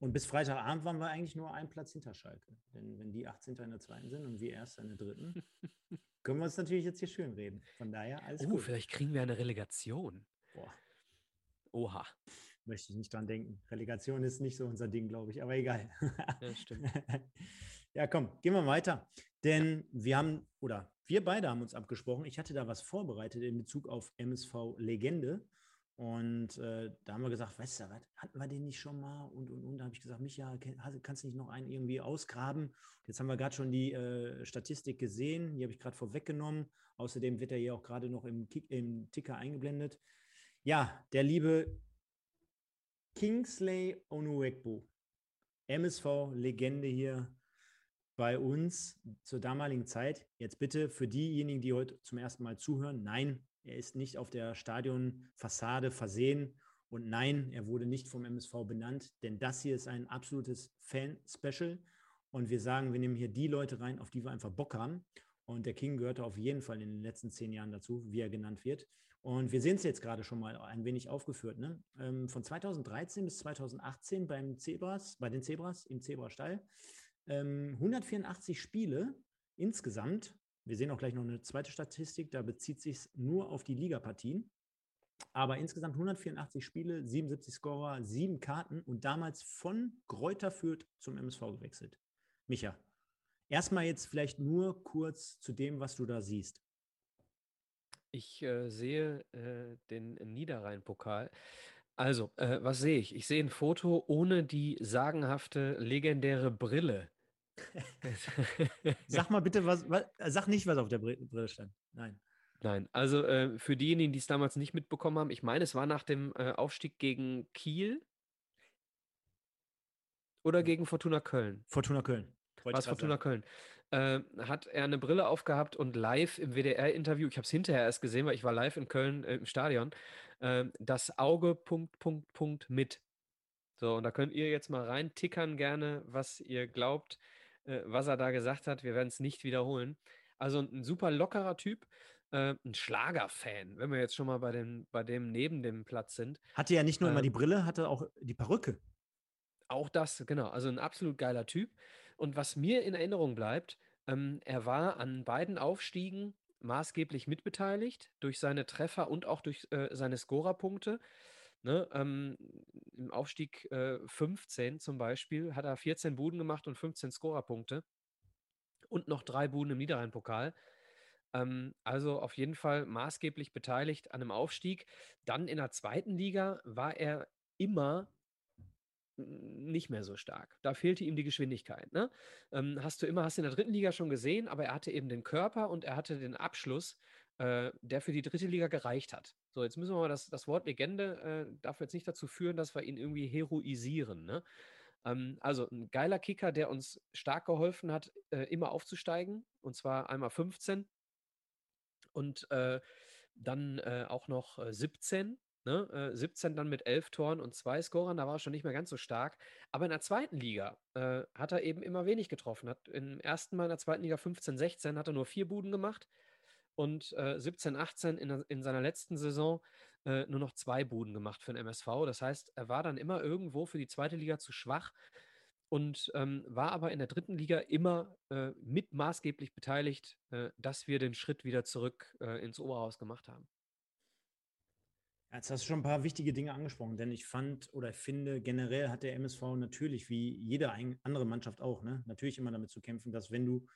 Und bis Freitagabend waren wir eigentlich nur einen Platz hinter Schalke. Denn wenn die 18. in der zweiten sind und wir erst in der dritten, *laughs* können wir uns natürlich jetzt hier schön reden. Von daher alles Oh, gut. vielleicht kriegen wir eine Relegation. Boah. Oha. Möchte ich nicht dran denken. Relegation ist nicht so unser Ding, glaube ich, aber egal. Ja, stimmt. *laughs* ja, komm, gehen wir weiter. Denn wir haben, oder wir beide haben uns abgesprochen, ich hatte da was vorbereitet in Bezug auf MSV Legende. Und äh, da haben wir gesagt, weißt du, was, hatten wir den nicht schon mal? Und, und, und da habe ich gesagt, Micha, kannst du nicht noch einen irgendwie ausgraben? Jetzt haben wir gerade schon die äh, Statistik gesehen, die habe ich gerade vorweggenommen. Außerdem wird er hier auch gerade noch im, Kick, im Ticker eingeblendet. Ja, der liebe Kingsley Onuekbo, MSV-Legende hier bei uns zur damaligen Zeit. Jetzt bitte für diejenigen, die heute zum ersten Mal zuhören, nein, er ist nicht auf der Stadionfassade versehen und nein, er wurde nicht vom MSV benannt, denn das hier ist ein absolutes Fan-Special und wir sagen, wir nehmen hier die Leute rein, auf die wir einfach Bock haben. Und der King gehörte auf jeden Fall in den letzten zehn Jahren dazu, wie er genannt wird. Und wir sehen es jetzt gerade schon mal ein wenig aufgeführt. Ne? Ähm, von 2013 bis 2018 beim Zebras, bei den Zebras im Zebrastall 184 ähm, Spiele insgesamt. Wir sehen auch gleich noch eine zweite Statistik, da bezieht sich nur auf die Ligapartien. Aber insgesamt 184 Spiele, 77 Scorer, sieben Karten und damals von Gräuter Fürth zum MSV gewechselt. Micha, erstmal jetzt vielleicht nur kurz zu dem, was du da siehst. Ich äh, sehe äh, den Niederrhein-Pokal. Also, äh, was sehe ich? Ich sehe ein Foto ohne die sagenhafte, legendäre Brille. Sag mal bitte, was, was, sag nicht, was auf der Brille stand. Nein. Nein, also äh, für diejenigen, die es damals nicht mitbekommen haben, ich meine, es war nach dem äh, Aufstieg gegen Kiel oder gegen Fortuna Köln. Fortuna Köln. War es Fortuna Köln? Äh, hat er eine Brille aufgehabt und live im WDR-Interview, ich habe es hinterher erst gesehen, weil ich war live in Köln äh, im Stadion, äh, das Auge Punkt, Punkt, Punkt mit. So, und da könnt ihr jetzt mal rein tickern gerne, was ihr glaubt, äh, was er da gesagt hat. Wir werden es nicht wiederholen. Also ein super lockerer Typ. äh, ein Schlagerfan, wenn wir jetzt schon mal bei dem, bei dem neben dem Platz sind. Hatte ja nicht nur ähm, immer die ähm Brille, hatte auch die Perücke. Auch das, genau. Also ein absolut geiler Typ. Und was mir in Erinnerung bleibt, ähm, er war an beiden Aufstiegen maßgeblich mitbeteiligt durch seine Treffer und auch durch äh, seine Scorerpunkte. Ne, ähm, Im Aufstieg äh, 15 zum Beispiel hat er 14 Buden gemacht und 15 Scorerpunkte und noch drei Buden im Niederrhein-Pokal. Ähm, also auf jeden Fall maßgeblich beteiligt an einem Aufstieg. Dann in der zweiten Liga war er immer nicht mehr so stark. Da fehlte ihm die Geschwindigkeit. Ne? Ähm, hast du immer, hast du in der dritten Liga schon gesehen, aber er hatte eben den Körper und er hatte den Abschluss, äh, der für die dritte Liga gereicht hat. So, jetzt müssen wir mal das, das Wort Legende äh, darf jetzt nicht dazu führen, dass wir ihn irgendwie heroisieren. Ne? Ähm, also ein geiler Kicker, der uns stark geholfen hat, äh, immer aufzusteigen. Und zwar einmal 15 und äh, dann äh, auch noch 17 Ne? Äh, 17 dann mit 11 Toren und zwei Scorern, da war er schon nicht mehr ganz so stark. Aber in der zweiten Liga äh, hat er eben immer wenig getroffen. Hat im ersten Mal in der zweiten Liga 15, 16 hat er nur vier Buden gemacht und äh, 17, 18 in, in seiner letzten Saison äh, nur noch zwei Buden gemacht für den MSV. Das heißt, er war dann immer irgendwo für die zweite Liga zu schwach und ähm, war aber in der dritten Liga immer äh, mit maßgeblich beteiligt, äh, dass wir den Schritt wieder zurück äh, ins Oberhaus gemacht haben. Jetzt hast du schon ein paar wichtige Dinge angesprochen, denn ich fand oder finde, generell hat der MSV natürlich, wie jede andere Mannschaft auch, ne, natürlich immer damit zu kämpfen, dass wenn du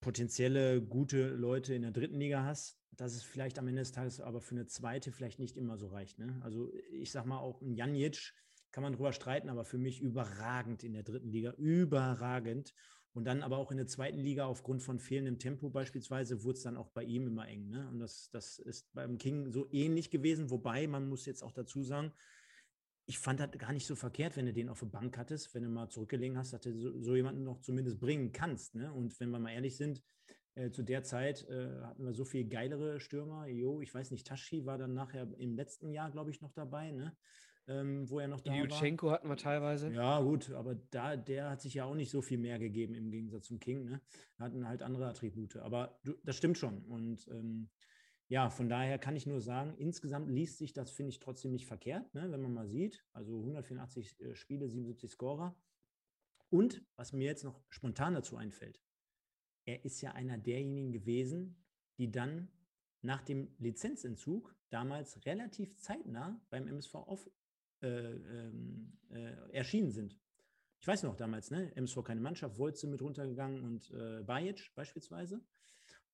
potenzielle gute Leute in der dritten Liga hast, dass es vielleicht am Ende des Tages aber für eine zweite vielleicht nicht immer so reicht. Ne? Also ich sag mal auch ein Janic kann man drüber streiten, aber für mich überragend in der dritten Liga, überragend. Und dann aber auch in der zweiten Liga aufgrund von fehlendem Tempo beispielsweise wurde es dann auch bei ihm immer eng. Ne? Und das, das ist beim King so ähnlich gewesen. Wobei, man muss jetzt auch dazu sagen, ich fand das gar nicht so verkehrt, wenn du den auf der Bank hattest, wenn du mal zurückgelegen hast, dass du so, so jemanden noch zumindest bringen kannst. Ne? Und wenn wir mal ehrlich sind, äh, zu der Zeit äh, hatten wir so viel geilere Stürmer. Jo, ich weiß nicht, Tashi war dann nachher im letzten Jahr, glaube ich, noch dabei. Ne? ähm, wo er noch da Jutschenko war. hatten wir teilweise. Ja, gut, aber da, der hat sich ja auch nicht so viel mehr gegeben im Gegensatz zum King. Ne? Hatten halt andere Attribute. Aber du, das stimmt schon. Und ähm, ja, von daher kann ich nur sagen, insgesamt liest sich das, finde ich, trotzdem nicht verkehrt, ne? wenn man mal sieht. Also 184 äh, Spiele, 77 Scorer. Und was mir jetzt noch spontan dazu einfällt, er ist ja einer derjenigen gewesen, die dann nach dem Lizenzentzug damals relativ zeitnah beim MSV auf, äh, ähm, äh, erschienen sind. Ich weiß noch damals, ne? MSV keine Mannschaft, Wolze mit runtergegangen und äh, Bajic beispielsweise.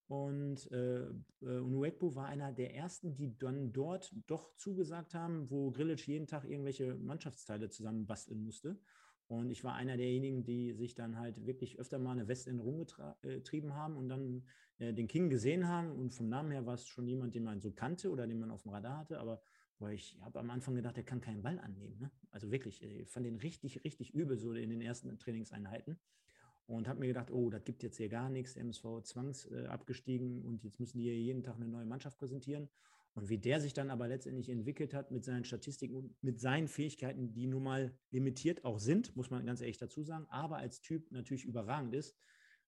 Und äh, äh Unuekbo war einer der ersten, die dann dort doch zugesagt haben, wo Grilic jeden Tag irgendwelche Mannschaftsteile zusammenbasteln musste. Und ich war einer derjenigen, die sich dann halt wirklich öfter mal eine West in rumgetrieben haben und dann äh, den King gesehen haben. Und vom Namen her war es schon jemand, den man so kannte oder den man auf dem Radar hatte. Aber weil ich habe am Anfang gedacht, er kann keinen Ball annehmen. Ne? Also wirklich, ich fand den richtig, richtig übel so in den ersten Trainingseinheiten. Und habe mir gedacht, oh, das gibt jetzt hier gar nichts. MSV zwangs äh, abgestiegen und jetzt müssen die hier jeden Tag eine neue Mannschaft präsentieren. Und wie der sich dann aber letztendlich entwickelt hat mit seinen Statistiken und mit seinen Fähigkeiten, die nun mal limitiert auch sind, muss man ganz ehrlich dazu sagen, aber als Typ natürlich überragend ist,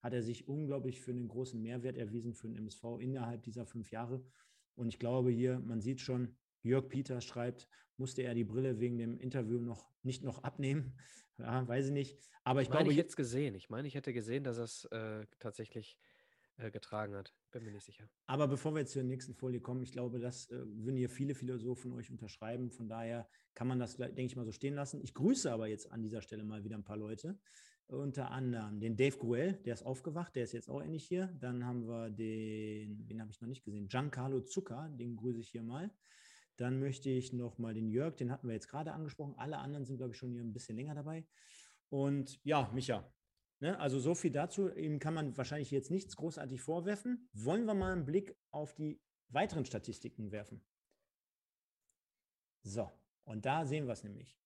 hat er sich unglaublich für einen großen Mehrwert erwiesen für den MSV innerhalb dieser fünf Jahre. Und ich glaube hier, man sieht schon, Jörg Peter schreibt, musste er die Brille wegen dem Interview noch nicht noch abnehmen. *laughs* Ja, weiß ich nicht. Aber ich, ich meine, glaube. Ich es gesehen. Ich meine, ich hätte gesehen, dass er es äh, tatsächlich äh, getragen hat. Bin mir nicht sicher. Aber bevor wir jetzt zur nächsten Folie kommen, ich glaube, das äh, würden hier viele Philosophen euch unterschreiben. Von daher kann man das, denke ich mal, so stehen lassen. Ich grüße aber jetzt an dieser Stelle mal wieder ein paar Leute. Unter anderem den Dave Gruel, der ist aufgewacht, der ist jetzt auch endlich hier. Dann haben wir den, wen habe ich noch nicht gesehen? Giancarlo Zucker, den grüße ich hier mal. Dann möchte ich noch mal den Jörg, den hatten wir jetzt gerade angesprochen. Alle anderen sind, glaube ich, schon hier ein bisschen länger dabei. Und ja, Micha, ne, also so viel dazu. Ihm kann man wahrscheinlich jetzt nichts großartig vorwerfen. Wollen wir mal einen Blick auf die weiteren Statistiken werfen? So, und da sehen wir es nämlich.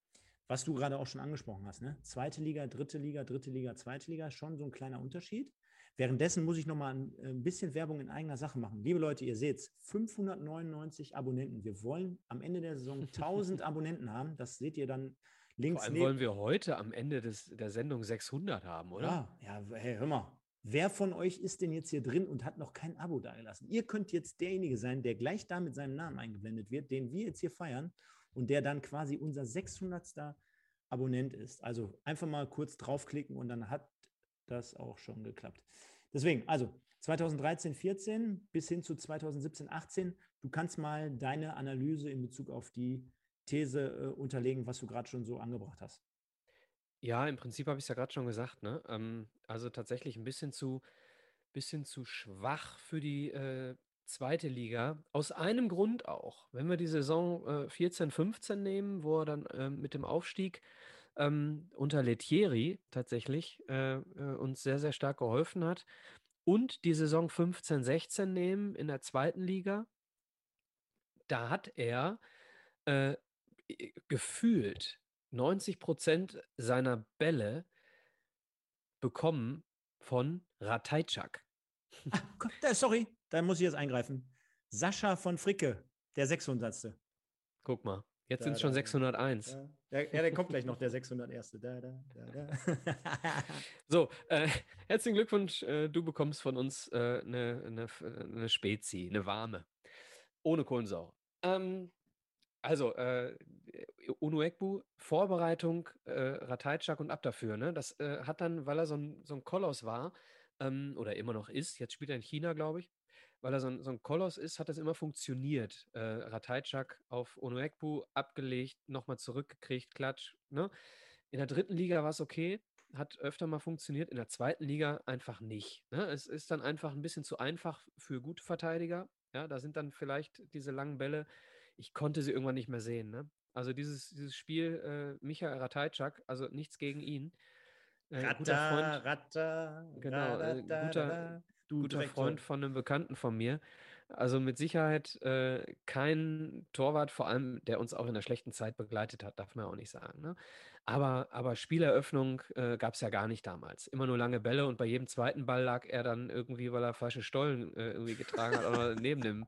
Was du gerade auch schon angesprochen hast, ne? Zweite Liga, dritte Liga, dritte Liga, zweite Liga, schon so ein kleiner Unterschied. Währenddessen muss ich noch mal ein, ein bisschen Werbung in eigener Sache machen. Liebe Leute, ihr seht es, 599 Abonnenten. Wir wollen am Ende der Saison *laughs* 1000 Abonnenten haben. Das seht ihr dann links Vor allem wollen wir heute am Ende des, der Sendung 600 haben, oder? Ja, ja hey, hör mal. wer von euch ist denn jetzt hier drin und hat noch kein Abo dagelassen? Ihr könnt jetzt derjenige sein, der gleich da mit seinem Namen eingeblendet wird, den wir jetzt hier feiern und der dann quasi unser 600. Abonnent ist. Also einfach mal kurz draufklicken und dann hat das auch schon geklappt. Deswegen, also 2013, 14 bis hin zu 2017, 18, du kannst mal deine Analyse in Bezug auf die These äh, unterlegen, was du gerade schon so angebracht hast. Ja, im Prinzip habe ich es ja gerade schon gesagt, ne? Ähm, also tatsächlich ein bisschen zu, bisschen zu schwach für die äh, zweite Liga. Aus einem Grund auch. Wenn wir die Saison äh, 14, 15 nehmen, wo er dann äh, mit dem Aufstieg ähm, unter Lettieri tatsächlich äh, äh, uns sehr, sehr stark geholfen hat. Und die Saison 15, 16 nehmen in der zweiten Liga. Da hat er äh, gefühlt 90 Prozent seiner Bälle bekommen von Ratajczak. Ah, *laughs* sorry, da muss ich jetzt eingreifen. Sascha von Fricke, der 600. Guck mal, jetzt sind es schon 601. Ja, ja, der kommt gleich noch, der 601. Da, da, da, *laughs* so, äh, herzlichen Glückwunsch. Äh, du bekommst von uns äh, eine, eine, eine Spezi, eine warme. Ohne Kohlensäure. Ähm, also, äh, Unuekbu, Vorbereitung, äh, Ratajczak und ab dafür. Ne? Das äh, hat dann, weil er so ein, so ein Koloss war, ähm, oder immer noch ist, jetzt spielt er in China, glaube ich, weil er so ein, so ein Koloss ist, hat das immer funktioniert. Äh, Ratajczak auf Unuekbu abgelegt, nochmal zurückgekriegt, Klatsch. Ne? In der dritten Liga war es okay, hat öfter mal funktioniert, in der zweiten Liga einfach nicht. Ne? Es ist dann einfach ein bisschen zu einfach für gute Verteidiger. Ja, da sind dann vielleicht diese langen Bälle ich konnte sie irgendwann nicht mehr sehen. Ne? Also dieses, dieses Spiel, äh, Michael Ratajczak, also nichts gegen ihn. Äh, Ratta, guter Freund, Ratta, genau, äh, guter, guter Freund von einem Bekannten von mir. Also mit Sicherheit äh, kein Torwart, vor allem der uns auch in der schlechten Zeit begleitet hat, darf man auch nicht sagen. Ne? Aber, aber Spieleröffnung äh, gab es ja gar nicht damals. Immer nur lange Bälle und bei jedem zweiten Ball lag er dann irgendwie, weil er falsche Stollen äh, irgendwie getragen hat, oder neben dem,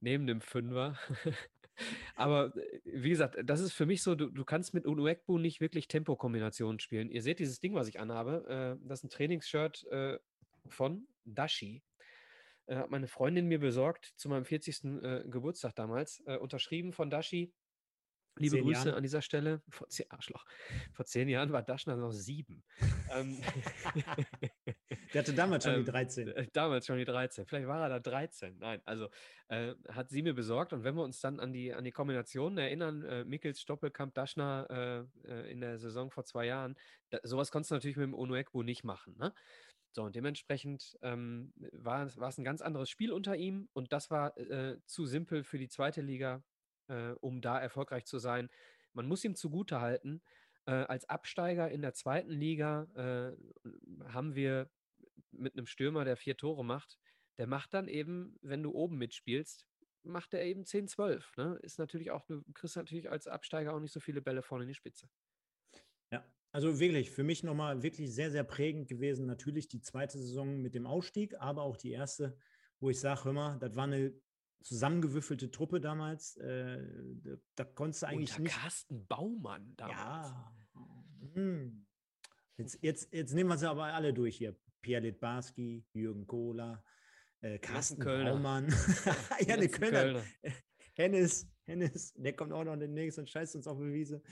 neben dem Fünfer. *laughs* Aber äh, wie gesagt, das ist für mich so, du, du kannst mit Unuekbu nicht wirklich Tempokombinationen spielen. Ihr seht dieses Ding, was ich anhabe. Äh, das ist ein Trainingsshirt äh, von Dashi. Äh, hat meine Freundin mir besorgt zu meinem 40. Äh, Geburtstag damals. Äh, unterschrieben von Dashi. Liebe Grüße Jahren. an dieser Stelle. Vor zehn, Arschloch. Vor zehn Jahren war Daschner noch sieben. Ähm, *laughs* Der hatte damals schon ähm, die 13. Äh, damals schon die 13. Vielleicht war er da 13. Nein, also äh, hat sie mir besorgt. Und wenn wir uns dann an die, an die Kombinationen erinnern, äh, Mikkels, Doppelkamp, Daschner äh, äh, in der Saison vor zwei Jahren, da, sowas konntest du natürlich mit dem Onuekbu nicht machen. Ne? So, und dementsprechend ähm, war, es ein ganz anderes Spiel unter ihm und das war äh, zu simpel für die zweite Liga äh, um da erfolgreich zu sein. Man muss ihm zugutehalten, äh, als Absteiger in der zweiten Liga äh, haben wir mit einem Stürmer, der vier Tore macht, der macht dann eben, wenn du oben mitspielst, macht er eben 10, 12. Ne? Ist natürlich auch, du kriegst natürlich als Absteiger auch nicht so viele Bälle vorne in die Spitze. Also wirklich, für mich nochmal wirklich sehr, sehr prägend gewesen. Natürlich die zweite Saison mit dem Ausstieg, aber auch die erste, wo ich sage, hör mal, das war eine zusammengewürfelte Truppe damals. Äh, da, konntest du eigentlich Unter nicht. Carsten Baumann damals. Ja. Hm. Jetzt, jetzt, jetzt nehmen wir sie aber alle durch hier. Pierre Litbarski, Jürgen Kohler, äh, Carsten. Baumann. *laughs* ja, eine Kölner. Kölner. Hennes, Hennes, der kommt auch noch demnächst und scheißt uns auf die Wiese.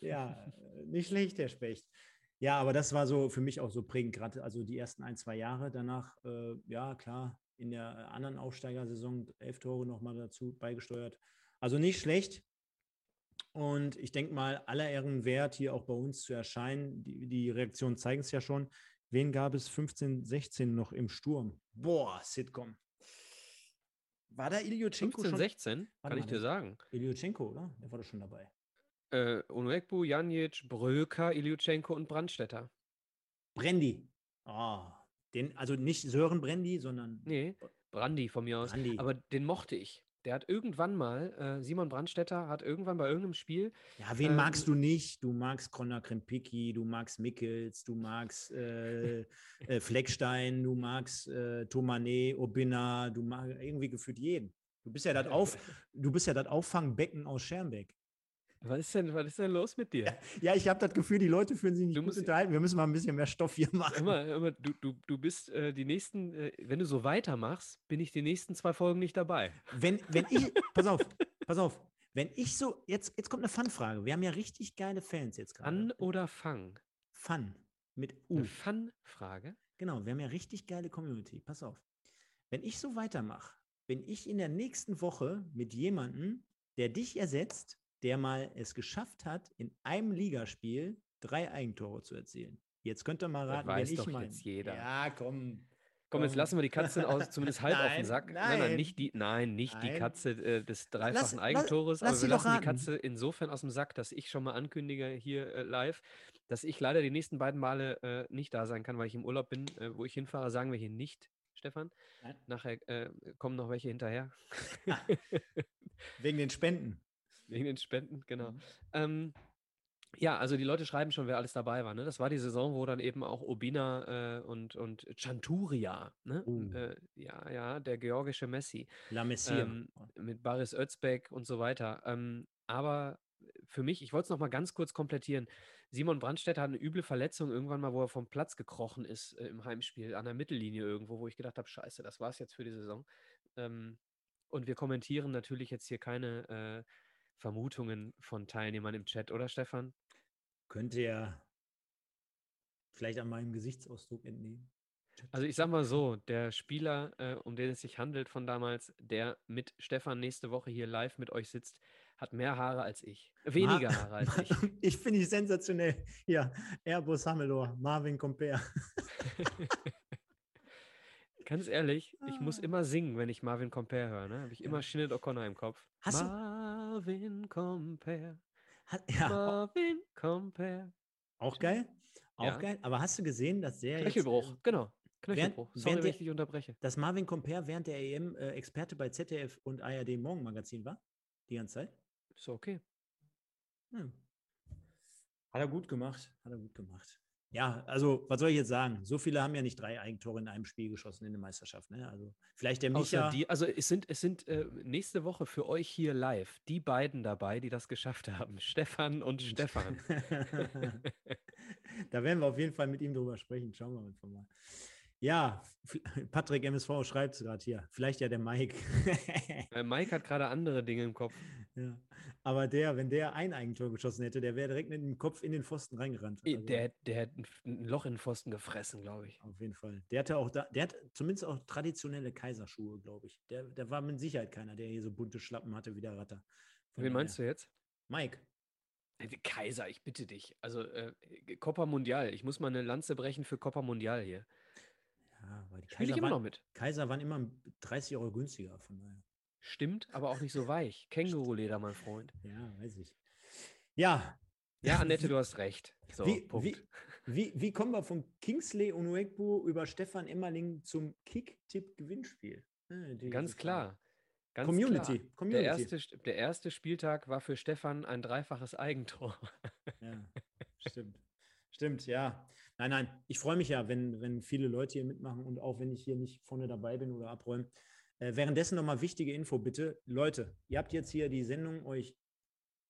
Ja, nicht schlecht, der Specht. Ja, aber das war so für mich auch so prägend, gerade also die ersten ein, zwei Jahre danach, äh, ja, klar, in der anderen Aufsteigersaison elf Tore nochmal dazu beigesteuert. Also nicht schlecht. Und ich denke mal, aller Ehren wert, hier auch bei uns zu erscheinen. Die, die Reaktionen zeigen es ja schon. Wen gab es 15, 16 noch im Sturm? Boah, Sitcom. War da Ilyuchenko 15, schon? 16, kann ich dir sagen. Ilyuchenko, oder? Der war doch schon dabei. Äh, Unuekbu, Janic, Bröker, Ilyuchenko und Brandstetter. Brandy. Ah, oh, den, also nicht Sören Brandy, sondern. Nee, Brandy von mir aus. Brandy. Aber den mochte ich. Der hat irgendwann mal, äh, Simon Brandstetter hat irgendwann bei irgendeinem Spiel. Ja, wen ähm, magst du nicht? Du magst Conor Krempicki, du magst Mickels, du magst äh, äh, Fleckstein, du magst äh, Tomane, Obina, du magst irgendwie gefühlt jeden. Du bist ja das Auf, du bist ja das Auffangbecken aus Schermbeck. Was ist denn, was ist denn los mit dir? *laughs* Ja, ich habe das Gefühl, die Leute fühlen sich nicht Du musst- unterhalten. Wir müssen mal ein bisschen mehr Stoff hier machen. Immer, immer, du, du, du bist äh, die nächsten, äh, wenn du so weitermachst, bin ich die nächsten zwei Folgen nicht dabei. Wenn, wenn ich, *laughs* pass auf, pass auf, wenn ich so, jetzt, jetzt kommt eine Fun-Frage. Wir haben ja richtig geile Fans jetzt gerade. An oder fang? Fun mit U. Eine Fun-Frage. Genau, wir haben ja richtig geile Community. Pass auf. Wenn ich so weitermache, bin ich in der nächsten Woche mit jemandem, der dich ersetzt, der mal es geschafft hat, in einem Ligaspiel drei Eigentore zu erzielen. Jetzt könnt ihr mal Das raten, weiß wen ich doch meine. jetzt jeder. Ja, komm. Komm, jetzt lassen wir die Katze aus, *laughs* zumindest halb auf Nein, den Sack. Nein, nein. nein, nicht die, nein, nicht die Nein. Katze äh, des dreifachen lass- Eigentores, lass aber sie wir doch lassen die. Katze insofern aus dem Sack, dass ich schon mal ankündige hier äh, live, dass ich leider die nächsten beiden Male äh, nicht da sein kann, weil ich im Urlaub bin. Äh, wo ich hinfahre, sagen wir hier nicht, Stefan. Nachher äh, kommen noch welche hinterher. *laughs* Wegen den Spenden. Wegen den Spenden, genau. Mhm. Ähm, ja, also die Leute schreiben schon, wer alles dabei war. Ne? Das war die Saison, wo dann eben auch Obina äh, und, und Chanturia, ne? Oh. Äh, ja, ja, der georgische Messi, La Messia. ähm, mit Baris Özbek und so weiter. Ähm, aber für mich, ich wollte es nochmal ganz kurz komplettieren. Simon Brandstätter hat eine üble Verletzung irgendwann mal, wo er vom Platz gekrochen ist äh, im Heimspiel, an der Mittellinie irgendwo, wo ich gedacht habe, scheiße, das war's jetzt für die Saison. Ähm, und wir kommentieren natürlich jetzt hier keine äh, Vermutungen von Teilnehmern im Chat, oder Stefan? Könnte er vielleicht an meinem Gesichtsausdruck entnehmen. Also ich sag mal so, der Spieler, äh, um den es sich handelt von damals, der mit Stefan nächste Woche hier live mit euch sitzt, hat mehr Haare als ich. Weniger Ma- Haare als ich. *laughs* Ich finde ich sensationell. Ja, Airbus Hamelor, Marvin Comper. *laughs* *laughs* Ganz ehrlich, ich muss Ah. immer singen, wenn ich Marvin Compare höre. Ne? Habe ich immer Ja. Sinead O'Connor im Kopf. Hast du- Marvin Compare, Hat, ja, Marvin Compare. auch geil. Auch Ja. geil. Aber hast du gesehen, dass der jetzt, Knöchelbruch, äh, genau. Knöchelbruch. Sorry, während wenn ich dich unterbreche. dass Marvin Comper während der EM äh, Experte bei ZDF und ARD Morgenmagazin war? Die ganze Zeit? Ist okay. Hm. Hat er gut gemacht. Hat er gut gemacht. Ja, also, was soll ich jetzt sagen? So viele haben ja nicht drei Eigentore in einem Spiel geschossen in der Meisterschaft. Ne? Also, vielleicht der Micha. die, also es sind, es sind äh, nächste Woche für euch hier live die beiden dabei, die das geschafft haben. Stefan und Stefan. *laughs* da werden wir auf jeden Fall mit ihm drüber sprechen. Schauen wir einfach mal. Ja, *laughs* Patrick MSV schreibt es gerade hier. Vielleicht ja der Mike. Äh, Mike hat gerade andere Dinge im Kopf. *laughs* ja. Aber der, wenn der ein Eigentor geschossen hätte, der wäre direkt mit dem Kopf in den Pfosten reingerannt. Also, Der, der hat ein Loch in den Pfosten gefressen, glaube ich. Auf jeden Fall. Der hatte auch da, der hat zumindest auch traditionelle Kaiserschuhe, glaube ich. Der, der war mit Sicherheit keiner, der hier so bunte Schlappen hatte wie der Ratter. Von Wen meinst du jetzt? Mike. Äh, Kaiser, ich bitte dich. Also äh, Copa Mundial. Ich muss mal eine Lanze brechen für Copa Mundial hier. Ja, weil die Spiele ich Kaiser immer noch waren, mit. Kaiser waren immer 30 Euro günstiger, von daher. Stimmt, aber auch nicht so weich. *laughs* Känguruleder, mein Freund. Ja, weiß ich. Ja. Ja, Annette, du hast recht. *laughs* So, wie, Punkt. wie, wie, wie kommen wir von Kingsley Onuekbu über Stefan Emmerling zum Kick-Tipp-Gewinnspiel? Ah, die Ganz klar. Ganz Community. Klar. Community. Der, erste, St- der erste Spieltag war für Stefan ein dreifaches Eigentor. Ja, *laughs* stimmt. Stimmt, ja. Nein, nein, ich freue mich ja, wenn, wenn viele Leute hier mitmachen und auch wenn ich hier nicht vorne dabei bin oder abräume. Äh, währenddessen nochmal wichtige Info, bitte. Leute, ihr habt jetzt hier die Sendung euch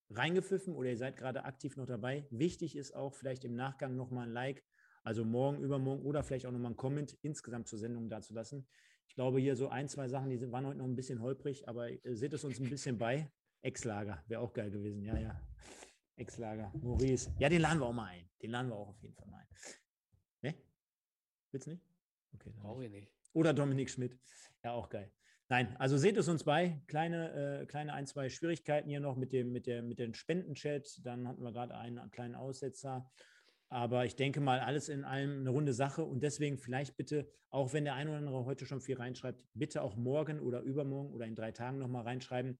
reingepfiffen oder ihr seid gerade aktiv noch dabei. Wichtig ist auch vielleicht im Nachgang nochmal ein Like, also morgen, übermorgen oder vielleicht auch nochmal ein Comment insgesamt zur Sendung dazulassen. Ich glaube, hier so ein, zwei Sachen, die sind, waren heute noch ein bisschen holprig, aber äh, seht es uns ein bisschen bei. Ex-Lager wäre auch geil gewesen, ja, ja. Ex-Lager, Maurice. Ja, den laden wir auch mal ein. Den laden wir auch auf jeden Fall mal ein. Ne? Willst du nicht? Okay. Brauche nicht. ich nicht. Oder Dominik Schmidt. Ja, auch geil. Nein, also seht es uns bei. Kleine, äh, kleine ein, zwei Schwierigkeiten hier noch mit dem, mit der, mit dem Spendenchat. Dann hatten wir gerade einen kleinen Aussetzer. Aber ich denke mal, alles in allem eine runde Sache. Und deswegen vielleicht bitte, auch wenn der eine oder andere heute schon viel reinschreibt, bitte auch morgen oder übermorgen oder in drei Tagen nochmal reinschreiben,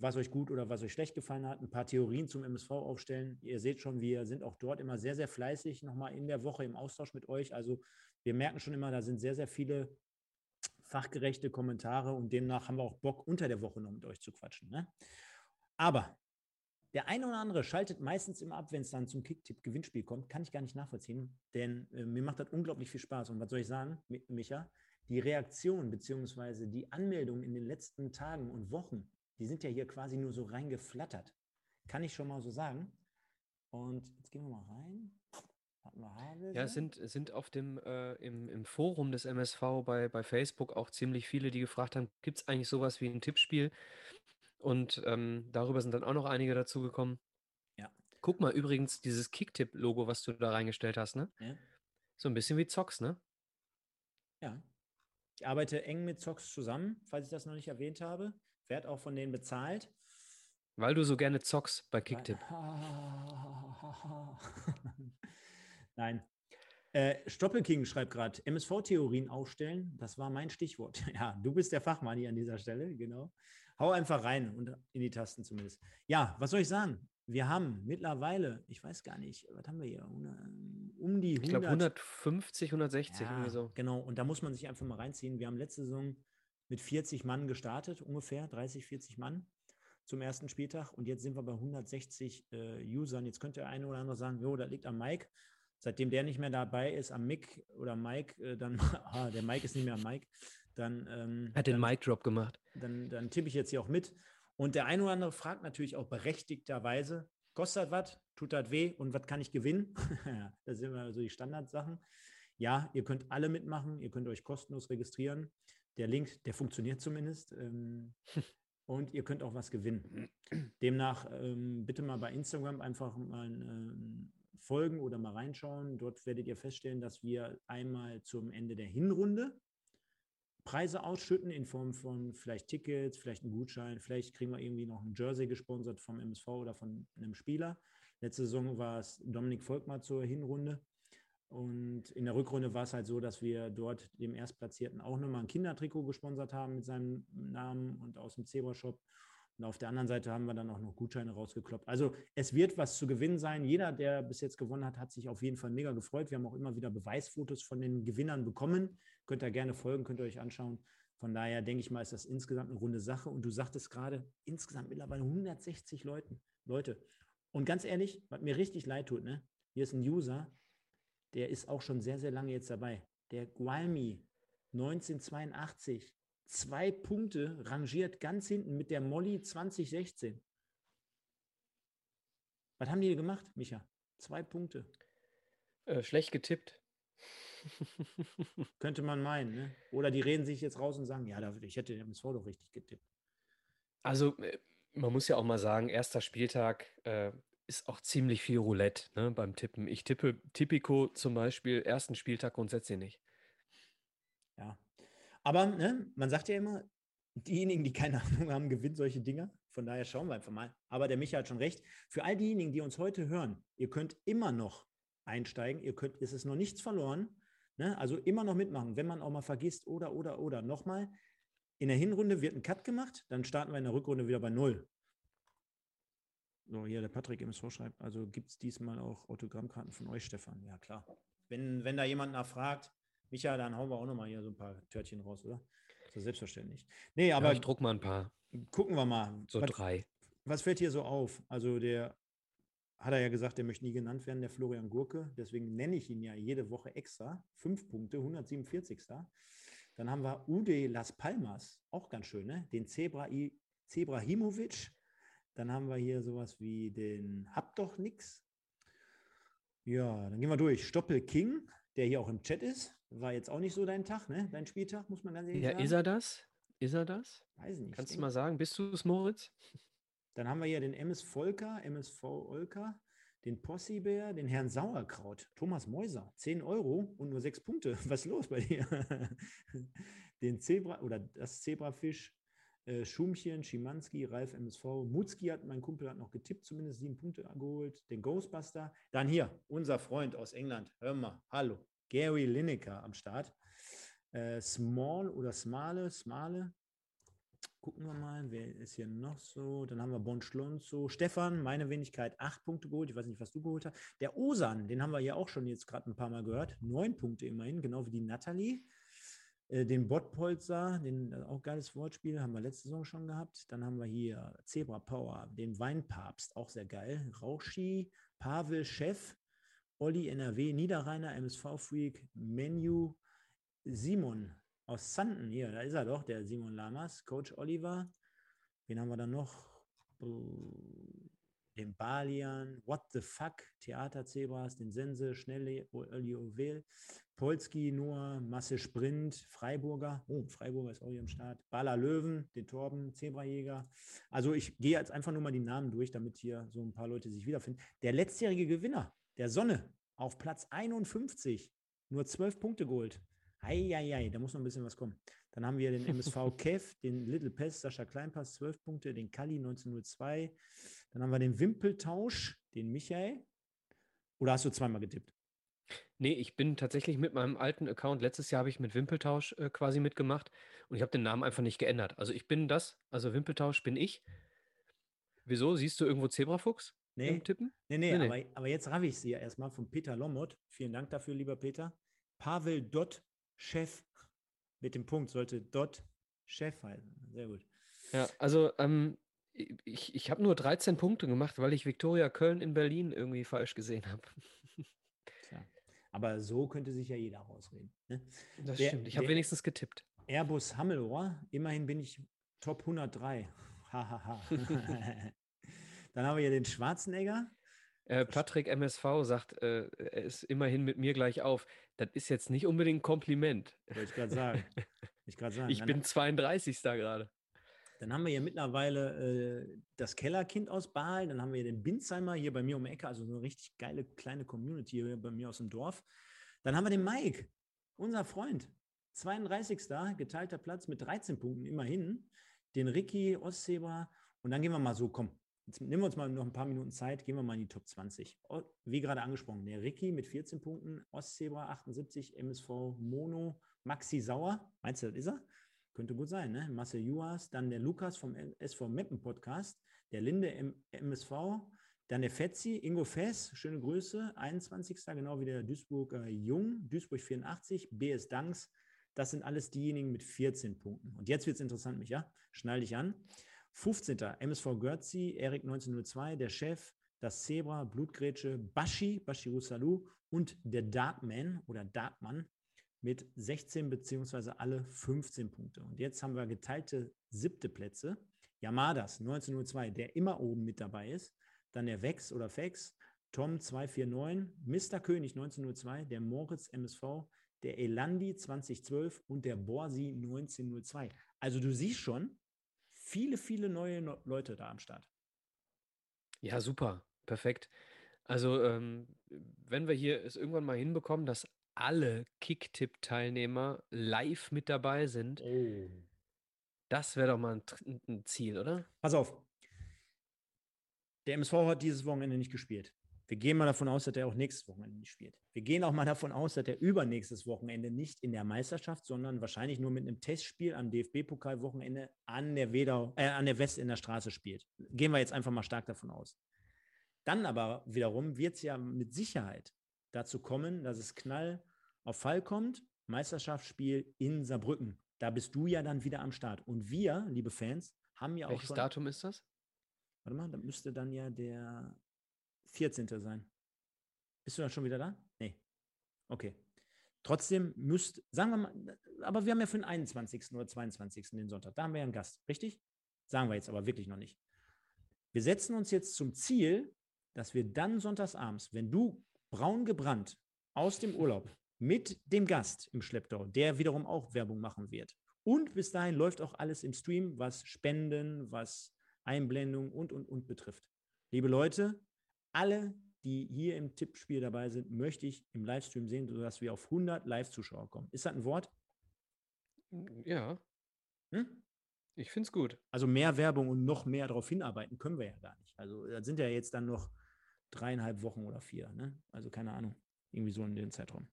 was euch gut oder was euch schlecht gefallen hat. Ein paar Theorien zum MSV aufstellen. Ihr seht schon, wir sind auch dort immer sehr, sehr fleißig nochmal in der Woche im Austausch mit euch. Also wir merken schon immer, da sind sehr, sehr viele fachgerechte Kommentare und demnach haben wir auch Bock, unter der Woche noch mit euch zu quatschen. Ne? Aber der eine oder andere schaltet meistens immer ab, wenn es dann zum Kicktipp-Gewinnspiel kommt. Kann ich gar nicht nachvollziehen, denn äh, mir macht das unglaublich viel Spaß. Und was soll ich sagen, Mi- Micha? Die Reaktion bzw. die Anmeldungen in den letzten Tagen und Wochen, die sind ja hier quasi nur so reingeflattert. Kann ich schon mal so sagen. Und jetzt gehen wir mal rein. Ja, es sind, sind auf dem äh, im, im Forum des MSV bei, bei Facebook auch ziemlich viele, die gefragt haben, gibt es eigentlich sowas wie ein Tippspiel? Und ähm, darüber sind dann auch noch einige dazu gekommen. Ja. Guck mal, übrigens, dieses Kicktipp-Logo, was du da reingestellt hast, ne? Ja. So ein bisschen wie Zox, ne? Ja. Ich arbeite eng mit Zox zusammen, falls ich das noch nicht erwähnt habe. Werde auch von denen bezahlt. Weil du so gerne zockst bei Kicktipp. *laughs* Nein. Äh, Stoppelking schreibt gerade, MSV-Theorien aufstellen, das war mein Stichwort. *laughs* Ja, du bist der Fachmann hier an dieser Stelle, genau. Hau einfach rein und in die Tasten zumindest. Ja, was soll ich sagen? Wir haben mittlerweile, ich weiß gar nicht, was haben wir hier? Um die 100. Ich glaube 150, 160 ja, irgendwie so. Genau, und da muss man sich einfach mal reinziehen. Wir haben letzte Saison mit 40 Mann gestartet, ungefähr 30, 40 Mann zum ersten Spieltag und jetzt sind wir bei 160 äh, Usern. Jetzt könnte der eine oder andere sagen, jo, das liegt am Mike. Seitdem der nicht mehr dabei ist, am Mick oder Mike, äh, dann, *laughs* ah, der Mike ist nicht mehr am Mike, dann. Ähm, Hat den Mic-Drop gemacht. Dann, dann tippe ich jetzt hier auch mit. Und der eine oder andere fragt natürlich auch berechtigterweise, kostet was, tut das weh und was kann ich gewinnen? *laughs* das sind immer so die Standardsachen. Ja, ihr könnt alle mitmachen, ihr könnt euch kostenlos registrieren. Der Link, der funktioniert zumindest. Ähm, *laughs* und ihr könnt auch was gewinnen. Demnach ähm, bitte mal bei Instagram einfach mal ähm, folgen oder mal reinschauen. Dort werdet ihr feststellen, dass wir einmal zum Ende der Hinrunde Preise ausschütten in Form von vielleicht Tickets, vielleicht einen Gutschein, vielleicht kriegen wir irgendwie noch ein Jersey gesponsert vom MSV oder von einem Spieler. Letzte Saison war es Dominik Volkmar zur Hinrunde. Und in der Rückrunde war es halt so, dass wir dort dem Erstplatzierten auch nochmal ein Kindertrikot gesponsert haben mit seinem Namen und aus dem Zebra-Shop. Und auf der anderen Seite haben wir dann auch noch Gutscheine rausgekloppt. Also es wird was zu gewinnen sein. Jeder, der bis jetzt gewonnen hat, hat sich auf jeden Fall mega gefreut. Wir haben auch immer wieder Beweisfotos von den Gewinnern bekommen. Könnt ihr gerne folgen, könnt ihr euch anschauen. Von daher denke ich mal, ist das insgesamt eine runde Sache. Und du sagtest gerade, insgesamt mittlerweile 160 Leuten, Leute. Und ganz ehrlich, was mir richtig leid tut, ne? hier ist ein User, der ist auch schon sehr, sehr lange jetzt dabei. Der Gualmi 1982, zwei Punkte, rangiert ganz hinten mit der Molly 2016. Was haben die gemacht, Micha? Zwei Punkte. Äh, schlecht getippt. *laughs* Könnte man meinen, ne? Oder die reden sich jetzt raus und sagen, ja, ich hätte den MSV doch richtig getippt. Also, äh, man muss ja auch mal sagen, erster Spieltag, äh, ist auch ziemlich viel Roulette ne, beim Tippen. Ich tippe Tipico zum Beispiel ersten Spieltag grundsätzlich nicht. Ja. Aber ne, man sagt ja immer, diejenigen, die keine *laughs* Ahnung haben, gewinnen solche Dinge. Von daher schauen wir einfach mal. Aber der Michael hat schon recht. Für all diejenigen, die uns heute hören, ihr könnt immer noch einsteigen. Ihr könnt, es ist noch nichts verloren. Ne? Also immer noch mitmachen, wenn man auch mal vergisst oder, oder, oder. Nochmal, in der Hinrunde wird ein Cut gemacht, dann starten wir in der Rückrunde wieder bei Null. So, hier der Patrick MSV schreibt, also gibt es diesmal auch Autogrammkarten von euch, Stefan? Ja, klar. Wenn, wenn da jemand nachfragt, Micha, dann hauen wir auch nochmal hier so ein paar Törtchen raus, oder? So selbstverständlich. Nee, aber. Ja, ich druck mal ein paar. Gucken wir mal. So was, drei. Was fällt hier so auf? Also, der hat er ja gesagt, der möchte nie genannt werden, der Florian Gurke. Deswegen nenne ich ihn ja jede Woche extra. Fünf Punkte, 147. Dann haben wir Ude Las Palmas, auch ganz schön, ne? Den Zebra Zebrahimovic, dann haben wir hier sowas wie den Hab doch nix. Ja, dann gehen wir durch. Stoppel King, der hier auch im Chat ist. War jetzt auch nicht so dein Tag, ne? Dein Spieltag, muss man ganz ehrlich ja, sagen. Ja, ist er das? Ist er das? Weiß nicht. Kannst du mal sagen, bist du es, Moritz? Dann haben wir hier den MS Volker, MSV Olka, den Possibär, den Herrn Sauerkraut, Thomas Mäuser, 10 Euro und nur 6 Punkte. *laughs* Was ist los bei dir? *laughs* den Zebra oder das Zebrafisch, äh, Schumchen, Schimanski, Ralf MSV, Mutzki hat, mein Kumpel hat noch getippt, zumindest sieben Punkte geholt, den Ghostbuster. Dann hier, unser Freund aus England, hör mal, hallo, Gary Lineker am Start. Äh, Small oder Smale, Smale. Gucken wir mal, wer ist hier noch so? Dann haben wir Bon Schlonzo. Stefan, meine Wenigkeit, acht Punkte geholt. Ich weiß nicht, was du geholt hast. Der Osan, den haben wir ja auch schon jetzt gerade ein paar Mal gehört. Neun Punkte immerhin, genau wie die Natalie. Äh, den Bottpolzer, den äh, auch geiles Wortspiel, haben wir letzte Saison schon gehabt. Dann haben wir hier Zebra Power, den Weinpapst, auch sehr geil. Rauschi, Pavel Chef, Olli NRW, Niederrheiner, MSV Freak, Menu, Simon aus Sanden, hier, da ist er doch, der Simon Lamas, Coach Oliver. Wen haben wir dann noch? Den Balian, What the Fuck, Theaterzebras, den Sense, Schnelle, Oliovel, Polski, Noah, Masse Sprint, Freiburger, oh, Freiburger ist auch hier im Start, Baller Löwen, den Torben, Zebrajäger. Also ich gehe jetzt einfach nur mal die Namen durch, damit hier so ein paar Leute sich wiederfinden. Der letztjährige Gewinner, der Sonne, auf Platz 51, nur 12 Punkte geholt. Eieiei, da muss noch ein bisschen was kommen. Dann haben wir den MSV *laughs* Kev, den Little Pest, Sascha Kleinpass, 12 Punkte, den Kali 1902. Dann haben wir den Wimpeltausch, den Michael. Oder hast du zweimal getippt? Nee, ich bin tatsächlich mit meinem alten Account, letztes Jahr habe ich mit Wimpeltausch äh, quasi mitgemacht und ich habe den Namen einfach nicht geändert. Also ich bin das, also Wimpeltausch bin ich. Wieso? Siehst du irgendwo Zebrafuchs nee. Tippen? Nee, nee, nee, aber, aber jetzt raff ich sie ja erstmal von Peter Lommott. Vielen Dank dafür, lieber Peter. Pavel Dott, Chef mit dem Punkt, sollte Dott Chef heißen. Sehr gut. Ja, also ähm, ich, ich habe nur 13 Punkte gemacht, weil ich Viktoria Köln in Berlin irgendwie falsch gesehen habe. Tja. Aber so könnte sich ja jeder rausreden. Ne? Das der, stimmt. Ich habe wenigstens getippt. Airbus Hammelohr, immerhin bin ich Top 103. *laughs* Hahaha. *laughs* Dann haben wir hier den Schwarzenegger. Äh, Patrick MSV sagt, äh, er ist immerhin mit mir gleich auf. Das ist jetzt nicht unbedingt ein Kompliment. Wollte ich gerade *laughs* sagen. Ich, sagen. ich bin 32. da gerade. Dann haben wir hier mittlerweile äh, das Kellerkind aus Baal. Dann haben wir den Binzheimer hier bei mir um die Ecke, also so eine richtig geile kleine Community hier bei mir aus dem Dorf. Dann haben wir den Mike, unser Freund. 32. geteilter Platz mit 13 Punkten immerhin. Den Ricky Ostseba. Und dann gehen wir mal so, komm, jetzt nehmen wir uns mal noch ein paar Minuten Zeit, gehen wir mal in die Top 20. Wie gerade angesprochen, der Ricky mit 14 Punkten, Ostzebra 78, MSV Mono, Maxi Sauer, meinst du, das ist er? Könnte gut sein, ne? Marcel Juas, dann der Lukas vom SV Meppen Podcast, der Linde M MSV, dann der Fetzi, Ingo Fess, schöne Grüße, 21. genau wie der Duisburger Jung, Duisburg 84, BS Danks. Das sind alles diejenigen mit 14 Punkten. Und jetzt wird es interessant, Micha. Schnall dich an. 15. MSV Görzi, Erik 1902, der Chef, das Zebra, Blutgrätsche, Bashi, Bashiru Salou und der Darkman oder Darkman mit 16 beziehungsweise alle 15 Punkte. Und jetzt haben wir geteilte siebte Plätze. Yamadas 1902, der immer oben mit dabei ist. Dann der Vex oder Fex, Tom 249, Mr. König 1902, der Moritz MSV, der Elandi 2012 und der Borsi 1902. Also du siehst schon, viele, viele neue no Leute da am Start. Ja, super, perfekt. Also ähm, wenn wir hier es irgendwann mal hinbekommen, dass alle Kicktipp-Teilnehmer live mit dabei sind. Oh. Das wäre doch mal ein, ein, Ziel, oder? Pass auf. Der MSV hat dieses Wochenende nicht gespielt. Wir gehen mal davon aus, dass er auch nächstes Wochenende nicht spielt. Wir gehen auch mal davon aus, dass er übernächstes Wochenende nicht in der Meisterschaft, sondern wahrscheinlich nur mit einem Testspiel am DFB-Pokalwochenende an der Wedau, äh, an der West in der Straße spielt. Gehen wir jetzt einfach mal stark davon aus. Dann aber wiederum wird es ja mit Sicherheit dazu kommen, dass es Knall auf Fall kommt, Meisterschaftsspiel in Saarbrücken. Da bist du ja dann wieder am Start. Und wir, liebe Fans, haben ja Welches auch schon. Welches Datum ist das? Warte mal, da müsste dann ja der 14. sein. Bist du dann schon wieder da? Nee. Okay. Trotzdem müsst, sagen wir mal, aber wir haben ja für den 21. oder 22. den Sonntag. Da haben wir ja einen Gast, richtig? Sagen wir jetzt aber wirklich noch nicht. Wir setzen uns jetzt zum Ziel, dass wir dann sonntagsabends, wenn du braun gebrannt aus dem Urlaub *laughs* mit dem Gast im Schlepptau, der wiederum auch Werbung machen wird. Und bis dahin läuft auch alles im Stream, was Spenden, was Einblendung und, und, und betrifft. Liebe Leute, alle, die hier im Tippspiel dabei sind, möchte ich im Livestream sehen, sodass wir auf 100 Live-Zuschauer kommen. Ist das ein Wort? Ja. Hm? Ich finde es gut. Also mehr Werbung und noch mehr darauf hinarbeiten können wir ja gar nicht. Also das sind ja jetzt dann noch dreieinhalb Wochen oder vier. Ne? Also keine Ahnung. Irgendwie so in den Zeitraum.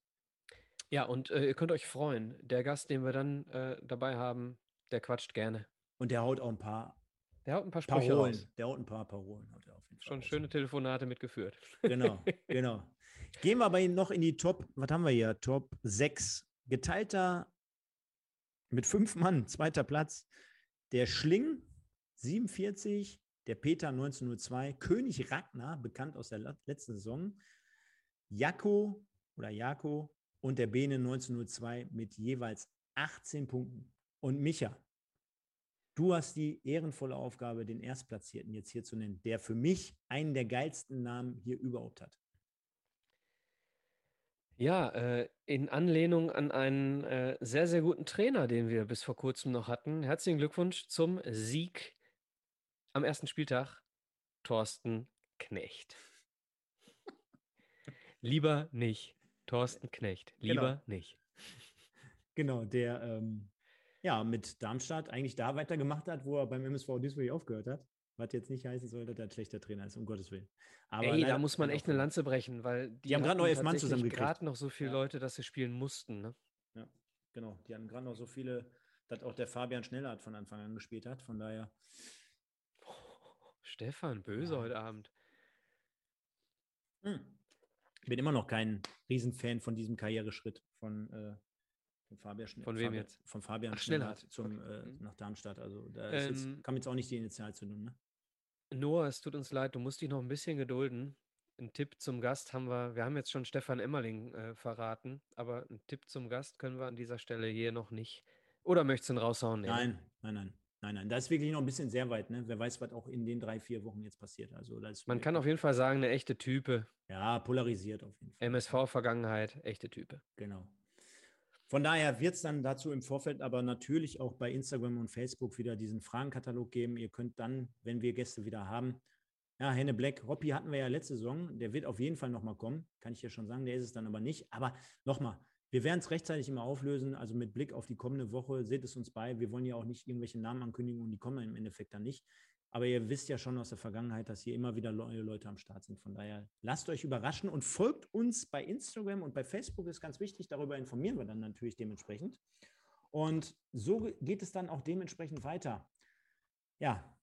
Ja, und äh, ihr könnt euch freuen. Der Gast, den wir dann äh, dabei haben, der quatscht gerne. Und der haut auch ein paar. Der haut ein paar Sprüche Parolen. raus. Der haut ein paar Parolen. Hat er auf jeden Fall Schon raus. schöne Telefonate mitgeführt. Genau, *laughs* genau. Gehen wir aber noch in die Top, was haben wir hier? Top 6. Geteilter mit fünf Mann, zweiter Platz. Der Schling 47, der Peter 1902, König Ragnar, bekannt aus der letzten Saison, Jako oder Jako und der Bene 1902 mit jeweils 18 Punkten. Und Micha, Du hast die ehrenvolle Aufgabe, den Erstplatzierten jetzt hier zu nennen, der für mich einen der geilsten Namen hier überhaupt hat. Ja, äh, in Anlehnung an einen äh, sehr, sehr guten Trainer, den wir bis vor kurzem noch hatten. Herzlichen Glückwunsch zum Sieg am ersten Spieltag, Thorsten Knecht. *laughs* Lieber nicht, Thorsten Knecht. Genau. Lieber genau. nicht. *laughs* Genau, der ähm, ja mit Darmstadt eigentlich da weitergemacht hat, wo er beim MSV Duisburg aufgehört hat. Was jetzt nicht heißen soll, dass er ein schlechter Trainer ist, um Gottes Willen. Aber Ey, da muss man echt eine Lanze brechen, weil die, die haben gerade noch elf Mann zusammengekriegt. gerade noch so viele ja. Leute, dass sie spielen mussten. Ne? Ja, genau. Die hatten gerade noch so viele, dass auch der Fabian Schnellert von Anfang an gespielt hat. Von daher. Oh, Stefan, böse ja. heute Abend. Hm. Ich bin immer noch kein Riesenfan von diesem Karriereschritt von, äh, von Fabian. Von wem Fabian, jetzt? Von Fabian Ach, Schnellert zum, okay. äh, mhm. nach Darmstadt. Also da ähm, jetzt, kam jetzt auch nicht die Initialzündung, ne? Noah, es tut uns leid, du musst dich noch ein bisschen gedulden. Ein Tipp zum Gast haben wir, wir haben jetzt schon Stefan Emmerling äh, verraten, aber ein Tipp zum Gast können wir an dieser Stelle hier noch nicht. Oder möchtest du ihn raushauen? Nein, nein, nein. Nein, nein, da ist wirklich noch ein bisschen sehr weit. Ne? Wer weiß, was auch in den drei, vier Wochen jetzt passiert. Also, Man kann auf jeden Fall sagen, eine echte Type. Ja, polarisiert auf jeden Fall. MSV-Vergangenheit, echte Type. Genau. Von daher wird es dann dazu im Vorfeld aber natürlich auch bei Instagram und Facebook wieder diesen Fragenkatalog geben. Ihr könnt dann, wenn wir Gäste wieder haben, ja, Henne Black, Hoppy hatten wir ja letzte Saison, der wird auf jeden Fall nochmal kommen, kann ich ja schon sagen, der ist es dann aber nicht. Aber nochmal, wir werden es rechtzeitig immer auflösen, also mit Blick auf die kommende Woche, seht es uns bei. Wir wollen ja auch nicht irgendwelche Namen ankündigen und die kommen im Endeffekt dann nicht. Aber ihr wisst ja schon aus der Vergangenheit, dass hier immer wieder neue Leute am Start sind. Von daher lasst euch überraschen und folgt uns bei Instagram und bei Facebook ist ganz wichtig. Darüber informieren wir dann natürlich dementsprechend. Und so geht es dann auch dementsprechend weiter. Ja,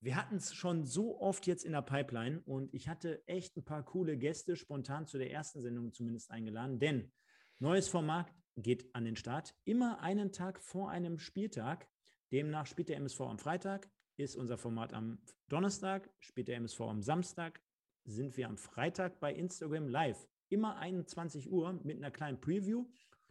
wir hatten es schon so oft jetzt in der Pipeline und ich hatte echt ein paar coole Gäste spontan zu der ersten Sendung zumindest eingeladen, denn neues Format geht an den Start. Immer einen Tag vor einem Spieltag. Demnach spielt der MSV am Freitag, ist unser Format am Donnerstag, spielt der MSV am Samstag, sind wir am Freitag bei Instagram live. Immer 21 Uhr mit einer kleinen Preview.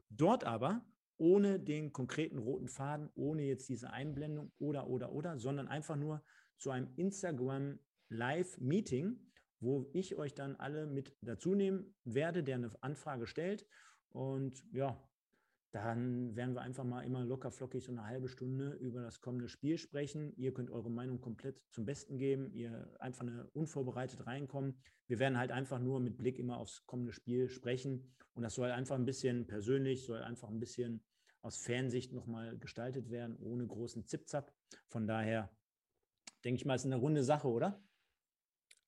Dort aber ohne den konkreten roten Faden, ohne jetzt diese Einblendung oder, oder, oder, sondern einfach nur zu einem Instagram Live-Meeting, wo ich euch dann alle mit dazu nehmen werde, der eine Anfrage stellt. Und ja, dann werden wir einfach mal immer locker flockig so eine halbe Stunde über das kommende Spiel sprechen. Ihr könnt eure Meinung komplett zum Besten geben, ihr einfach eine unvorbereitet reinkommen. Wir werden halt einfach nur mit Blick immer aufs kommende Spiel sprechen und das soll einfach ein bisschen persönlich, soll einfach ein bisschen aus Fansicht nochmal gestaltet werden, ohne großen Zipzap. Von daher denke ich mal, ist eine runde Sache, oder?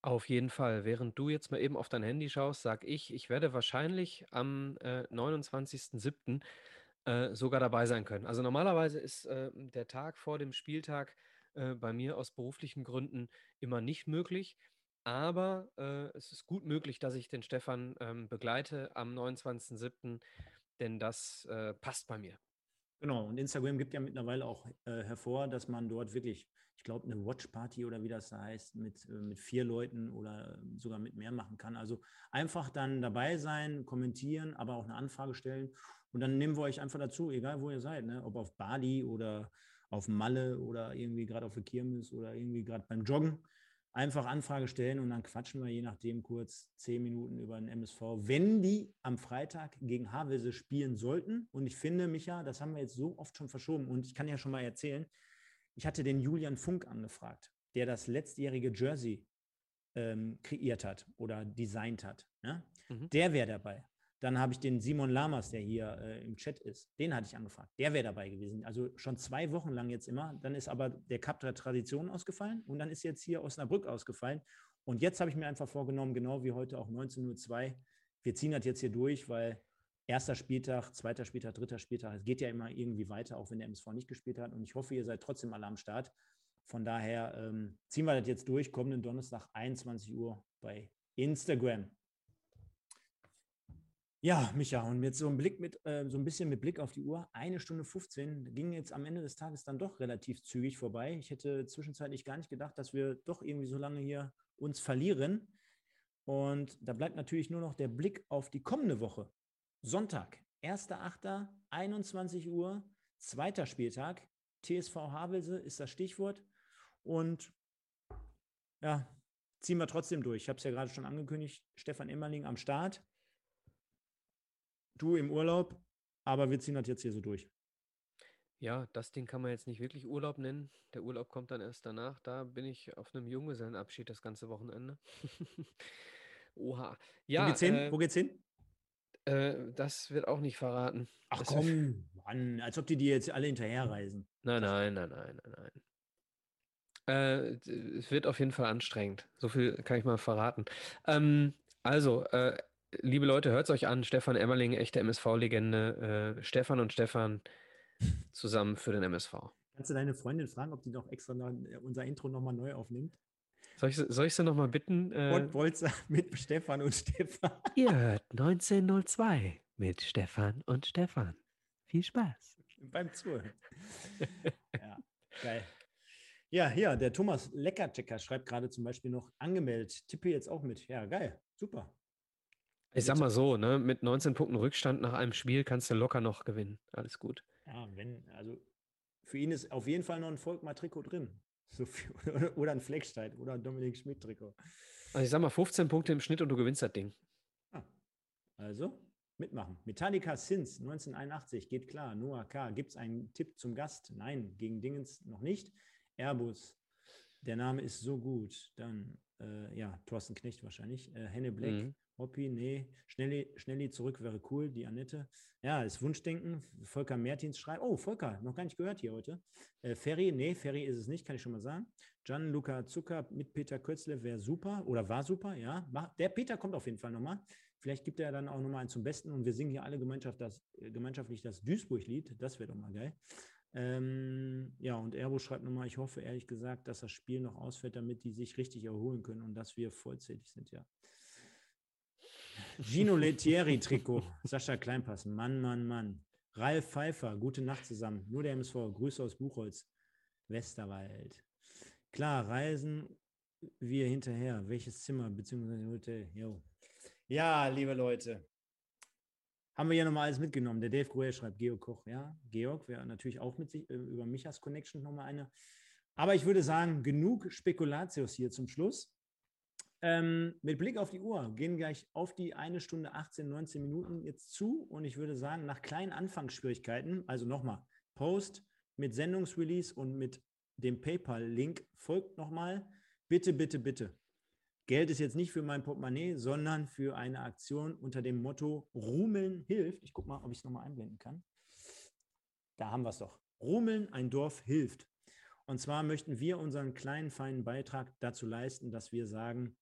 Auf jeden Fall. Während du jetzt mal eben auf dein Handy schaust, sag ich, ich werde wahrscheinlich am äh, 29.07 äh, sogar dabei sein können. Also normalerweise ist äh, der Tag vor dem Spieltag äh, bei mir aus beruflichen Gründen immer nicht möglich. Aber äh, es ist gut möglich, dass ich den Stefan ähm, begleite am 29.07., denn das äh, passt bei mir. Genau, und Instagram gibt ja mittlerweile auch äh, hervor, dass man dort wirklich, ich glaube, eine Watch-Party oder wie das heißt, mit, äh, mit vier Leuten oder sogar mit mehr machen kann. Also einfach dann dabei sein, kommentieren, aber auch eine Anfrage stellen und dann nehmen wir euch einfach dazu, egal wo ihr seid, ne? ob auf Bali oder auf Malle oder irgendwie gerade auf der Kirmes oder irgendwie gerade beim Joggen. Einfach Anfrage stellen und dann quatschen wir je nachdem kurz zehn Minuten über den MSV, wenn die am Freitag gegen Havelse spielen sollten. Und ich finde, Micha, das haben wir jetzt so oft schon verschoben und ich kann ja schon mal erzählen, ich hatte den Julian Funk angefragt, der das letztjährige Jersey ähm, kreiert hat oder designt hat. Ne? Mhm. Der wäre dabei. Dann habe ich den Simon Lamas, der hier äh, im Chat ist, den hatte ich angefragt. Der wäre dabei gewesen. Also schon zwei Wochen lang jetzt immer. Dann ist aber der Cup der Tradition ausgefallen und dann ist jetzt hier Osnabrück ausgefallen. Und jetzt habe ich mir einfach vorgenommen, genau wie heute auch 19.02 Uhr, wir ziehen das jetzt hier durch, weil erster Spieltag, zweiter Spieltag, dritter Spieltag, es geht ja immer irgendwie weiter, auch wenn der MSV nicht gespielt hat. Und ich hoffe, ihr seid trotzdem alle am Start. Von daher ähm, ziehen wir das jetzt durch, kommenden Donnerstag, 21 Uhr bei Instagram. Ja, Micha, und jetzt so ein Blick mit, äh, so ein bisschen mit Blick auf die Uhr, eine Stunde 15, ging jetzt am Ende des Tages dann doch relativ zügig vorbei. Ich hätte zwischenzeitlich gar nicht gedacht, dass wir doch irgendwie so lange hier uns verlieren. Und da bleibt natürlich nur noch der Blick auf die kommende Woche. Sonntag, 1.8., 21 Uhr, zweiter Spieltag, TSV Havelse ist das Stichwort. Und ja, ziehen wir trotzdem durch. Ich habe es ja gerade schon angekündigt. Stefan Emmerling am Start. Du im Urlaub, aber wir ziehen das jetzt hier so durch. Ja, das Ding kann man jetzt nicht wirklich Urlaub nennen. Der Urlaub kommt dann erst danach. Da bin ich auf einem Junggesellenabschied das ganze Wochenende. *laughs* Oha. Ja, Wo geht's hin? Äh, Wo geht's hin? Äh, das wird auch nicht verraten. Ach das komm, *laughs* Mann, als ob die die jetzt alle hinterherreisen. Nein, nein, nein, nein, nein, nein. Äh, es wird auf jeden Fall anstrengend. So viel kann ich mal verraten. Ähm, also, äh, liebe Leute, hört es euch an. Stefan Emmerling, echte MSV-Legende. Äh, Stefan und Stefan zusammen für den MSV. Kannst du deine Freundin fragen, ob die noch extra noch, unser Intro nochmal neu aufnimmt? Soll ich, soll ich sie nochmal bitten? Äh, Bolzer *laughs* mit Stefan und Stefan. Ihr hört 1902 mit Stefan und Stefan. Viel Spaß. Beim Zuhören. *laughs* ja, geil. Ja, hier, der Thomas Leckerchecker schreibt gerade zum Beispiel noch angemeldet. Tippe jetzt auch mit. Ja, geil. Super. Ich sag mal so, ne, mit 19 Punkten Rückstand nach einem Spiel kannst du locker noch gewinnen. Alles gut. Ja, wenn, also für ihn ist auf jeden Fall noch ein Volkmar-Trikot drin. *laughs* So viel, oder ein Fleckstein oder ein Dominik Schmidt-Trikot. Also ich sag mal 15 Punkte im Schnitt und du gewinnst das Ding. Ah, also mitmachen. Metallica Sins 1981 geht klar. Noah K. Gibt es einen Tipp zum Gast? Nein, gegen Dingens noch nicht. Airbus. Der Name ist so gut. Dann, äh, ja, Thorsten Knecht wahrscheinlich. Äh, Henne Black. Mhm. Hoppi, nee, Schnelli, Schnelli zurück wäre cool, die Annette. Ja, ist Wunschdenken. Volker Mertins schreibt, oh, Volker, noch gar nicht gehört hier heute. Äh, Ferry, nee, Ferry ist es nicht, kann ich schon mal sagen. Gianluca Zucker mit Peter Kötzle wäre super oder war super, ja. Der Peter kommt auf jeden Fall nochmal. Vielleicht gibt er dann auch nochmal einen zum Besten und wir singen hier alle Gemeinschaft das, äh, gemeinschaftlich das Duisburg-Lied. Das wäre doch mal geil. Ähm, ja, und Erbo schreibt nochmal, ich hoffe ehrlich gesagt, dass das Spiel noch ausfällt, damit die sich richtig erholen können und dass wir vollzählig sind, ja. Gino Lettieri-Trikot, Sascha Kleinpass, Mann, Mann, Mann. Ralf Pfeiffer, gute Nacht zusammen. Nur der MSV, Grüße aus Buchholz, Westerwald. Klar, reisen wir hinterher. Welches Zimmer bzw. Hotel? Jo. Ja, liebe Leute, haben wir ja nochmal alles mitgenommen. Der Dave Gruel schreibt Georg Koch, ja. Georg wäre natürlich auch mit sich, äh, über Michas Connection nochmal eine. Aber ich würde sagen, genug Spekulatius hier zum Schluss. Ähm, mit Blick auf die Uhr gehen gleich auf die eine Stunde 18, 19 Minuten jetzt zu und ich würde sagen, nach kleinen Anfangsschwierigkeiten, also nochmal, Post mit Sendungsrelease und mit dem PayPal-Link folgt nochmal. Bitte, bitte, bitte. Geld ist jetzt nicht für mein Portemonnaie, sondern für eine Aktion unter dem Motto Rumeln hilft. Ich gucke mal, ob ich es nochmal einblenden kann. Da haben wir es doch. Rumeln, ein Dorf hilft. Und zwar möchten wir unseren kleinen, feinen Beitrag dazu leisten, dass wir sagen,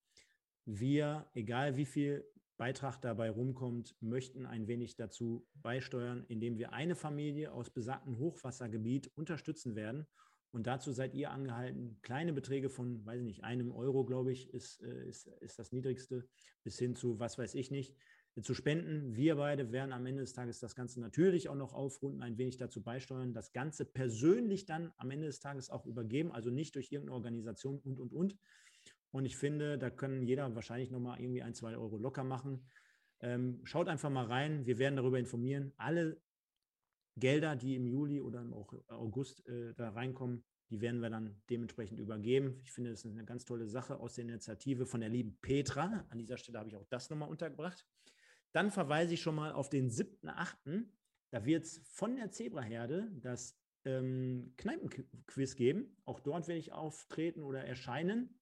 wir, egal wie viel Beitrag dabei rumkommt, möchten ein wenig dazu beisteuern, indem wir eine Familie aus besagtem Hochwassergebiet unterstützen werden. Und dazu seid ihr angehalten, kleine Beträge von, weiß ich nicht, einem Euro, glaube ich, ist, äh, ist, ist das niedrigste, bis hin zu, was weiß ich nicht, zu spenden. Wir beide werden am Ende des Tages das Ganze natürlich auch noch aufrunden, ein wenig dazu beisteuern, das Ganze persönlich dann am Ende des Tages auch übergeben, also nicht durch irgendeine Organisation und, und, und, und ich finde, da können jeder wahrscheinlich nochmal irgendwie ein, zwei Euro locker machen. Ähm, schaut einfach mal rein. Wir werden darüber informieren. Alle Gelder, die im Juli oder im August äh, da reinkommen, die werden wir dann dementsprechend übergeben. Ich finde, das ist eine ganz tolle Sache aus der Initiative von der lieben Petra. An dieser Stelle habe ich auch das nochmal untergebracht. Dann verweise ich schon mal auf den 7.8. Da wird es von der Zebraherde das ähm, Kneipenquiz geben. Auch dort werde ich auftreten oder erscheinen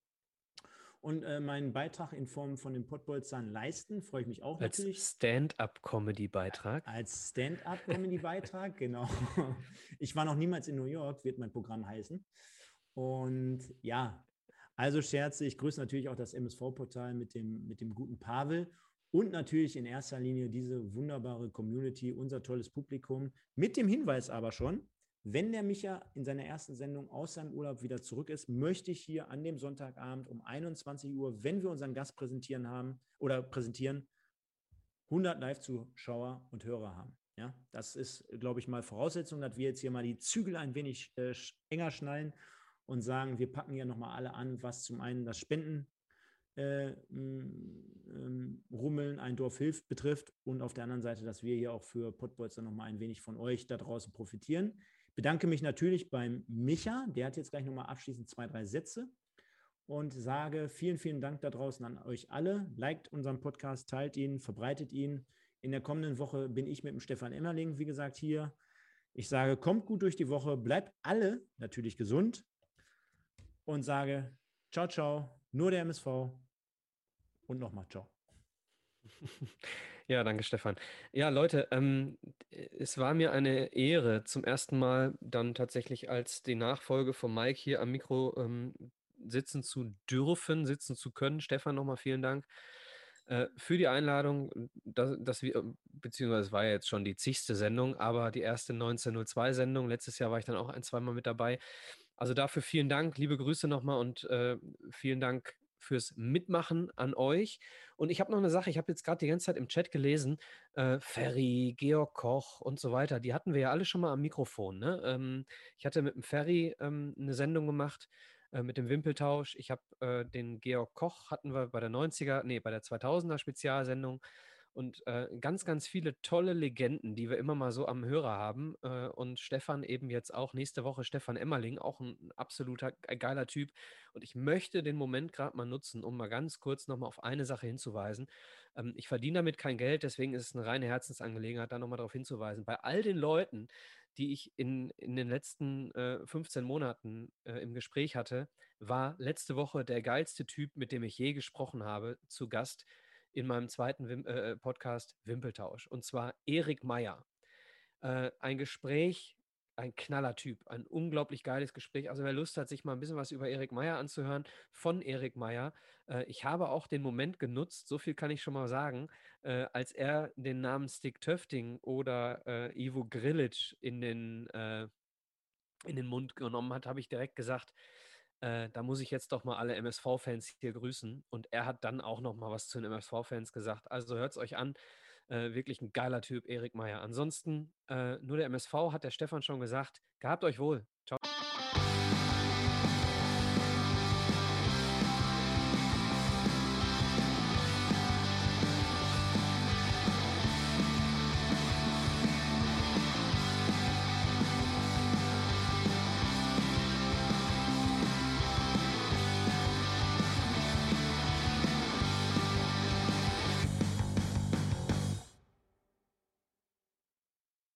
und äh, meinen Beitrag in Form von den Pottbolzern leisten. Freue ich mich auch als natürlich. Stand-up-Comedy-Beitrag. Als Stand-up-Comedy-Beitrag, *laughs* genau. Ich war noch niemals in New York, wird mein Programm heißen. Und ja, also Scherze, ich grüße natürlich auch das MSV-Portal mit dem, mit dem guten Pavel und natürlich in erster Linie diese wunderbare Community, unser tolles Publikum. Mit dem Hinweis aber schon, wenn der Micha in seiner ersten Sendung aus seinem Urlaub wieder zurück ist, möchte ich hier an dem Sonntagabend um 21 Uhr, wenn wir unseren Gast präsentieren haben oder präsentieren, 100 Live-Zuschauer und Hörer haben. Ja, das ist, glaube ich, mal Voraussetzung, dass wir jetzt hier mal die Zügel ein wenig äh, enger schnallen und sagen, wir packen hier nochmal alle an, was zum einen das Spenden äh, ähm, Rummeln, ein Dorf hilft betrifft und auf der anderen Seite, dass wir hier auch für Pottbolzer nochmal ein wenig von euch da draußen profitieren. Bedanke mich natürlich beim Micha, der hat jetzt gleich nochmal abschließend zwei, drei Sätze und sage vielen, vielen Dank da draußen an euch alle. Liked unseren Podcast, teilt ihn, verbreitet ihn. In der kommenden Woche bin ich mit dem Stefan Emmerling, wie gesagt, hier. Ich sage, kommt gut durch die Woche, bleibt alle natürlich gesund und sage, ciao, ciao, nur der MSV und nochmal ciao. *laughs* Ja, danke, Stefan. Ja, Leute, ähm, es war mir eine Ehre, zum ersten Mal dann tatsächlich als die Nachfolge von Mike hier am Mikro ähm, sitzen zu dürfen, sitzen zu können. Stefan, nochmal vielen Dank äh, für die Einladung, dass, dass wir, beziehungsweise es war ja jetzt schon die zigste Sendung, aber die erste 1902-Sendung. Letztes Jahr war ich dann auch ein, zweimal mit dabei. Also dafür vielen Dank, liebe Grüße nochmal und äh, vielen Dank fürs Mitmachen an euch. Und ich habe noch eine Sache, ich habe jetzt gerade die ganze Zeit im Chat gelesen, äh, Ferry, Georg Koch und so weiter, die hatten wir ja alle schon mal am Mikrofon. Ne? Ähm, ich hatte mit dem Ferry ähm, eine Sendung gemacht, äh, mit dem Wimpeltausch. Ich habe äh, den Georg Koch, hatten wir bei der 90er, nee, bei der 2000er Spezialsendung und äh, ganz, ganz viele tolle Legenden, die wir immer mal so am Hörer haben. Äh, und Stefan eben jetzt auch nächste Woche, Stefan Emmerling, auch ein absoluter geiler Typ. Und ich möchte den Moment gerade mal nutzen, um mal ganz kurz nochmal auf eine Sache hinzuweisen. Ähm, ich verdiene damit kein Geld, deswegen ist es eine reine Herzensangelegenheit, da nochmal darauf hinzuweisen. Bei all den Leuten, die ich in, in den letzten äh, 15 Monaten äh, im Gespräch hatte, war letzte Woche der geilste Typ, mit dem ich je gesprochen habe, zu Gast in meinem zweiten Wim äh, äh, Podcast Wimpeltausch. Und zwar Erik Meyer. Äh, ein Gespräch, ein Knallertyp, ein unglaublich geiles Gespräch. Also wer Lust hat, sich mal ein bisschen was über Erik Meyer anzuhören, von Erik Meyer. Äh, ich habe auch den Moment genutzt, so viel kann ich schon mal sagen, äh, als er den Namen Stick Töfting oder äh, Ivo Grilic in den, äh, in den Mund genommen hat, habe ich direkt gesagt, äh, da muss ich jetzt doch mal alle MSV-Fans hier grüßen. Und er hat dann auch noch mal was zu den MSV-Fans gesagt. Also hört es euch an. Äh, wirklich ein geiler Typ, Erik Meyer. Ansonsten, äh, nur der MSV hat der Stefan schon gesagt. Gehabt euch wohl.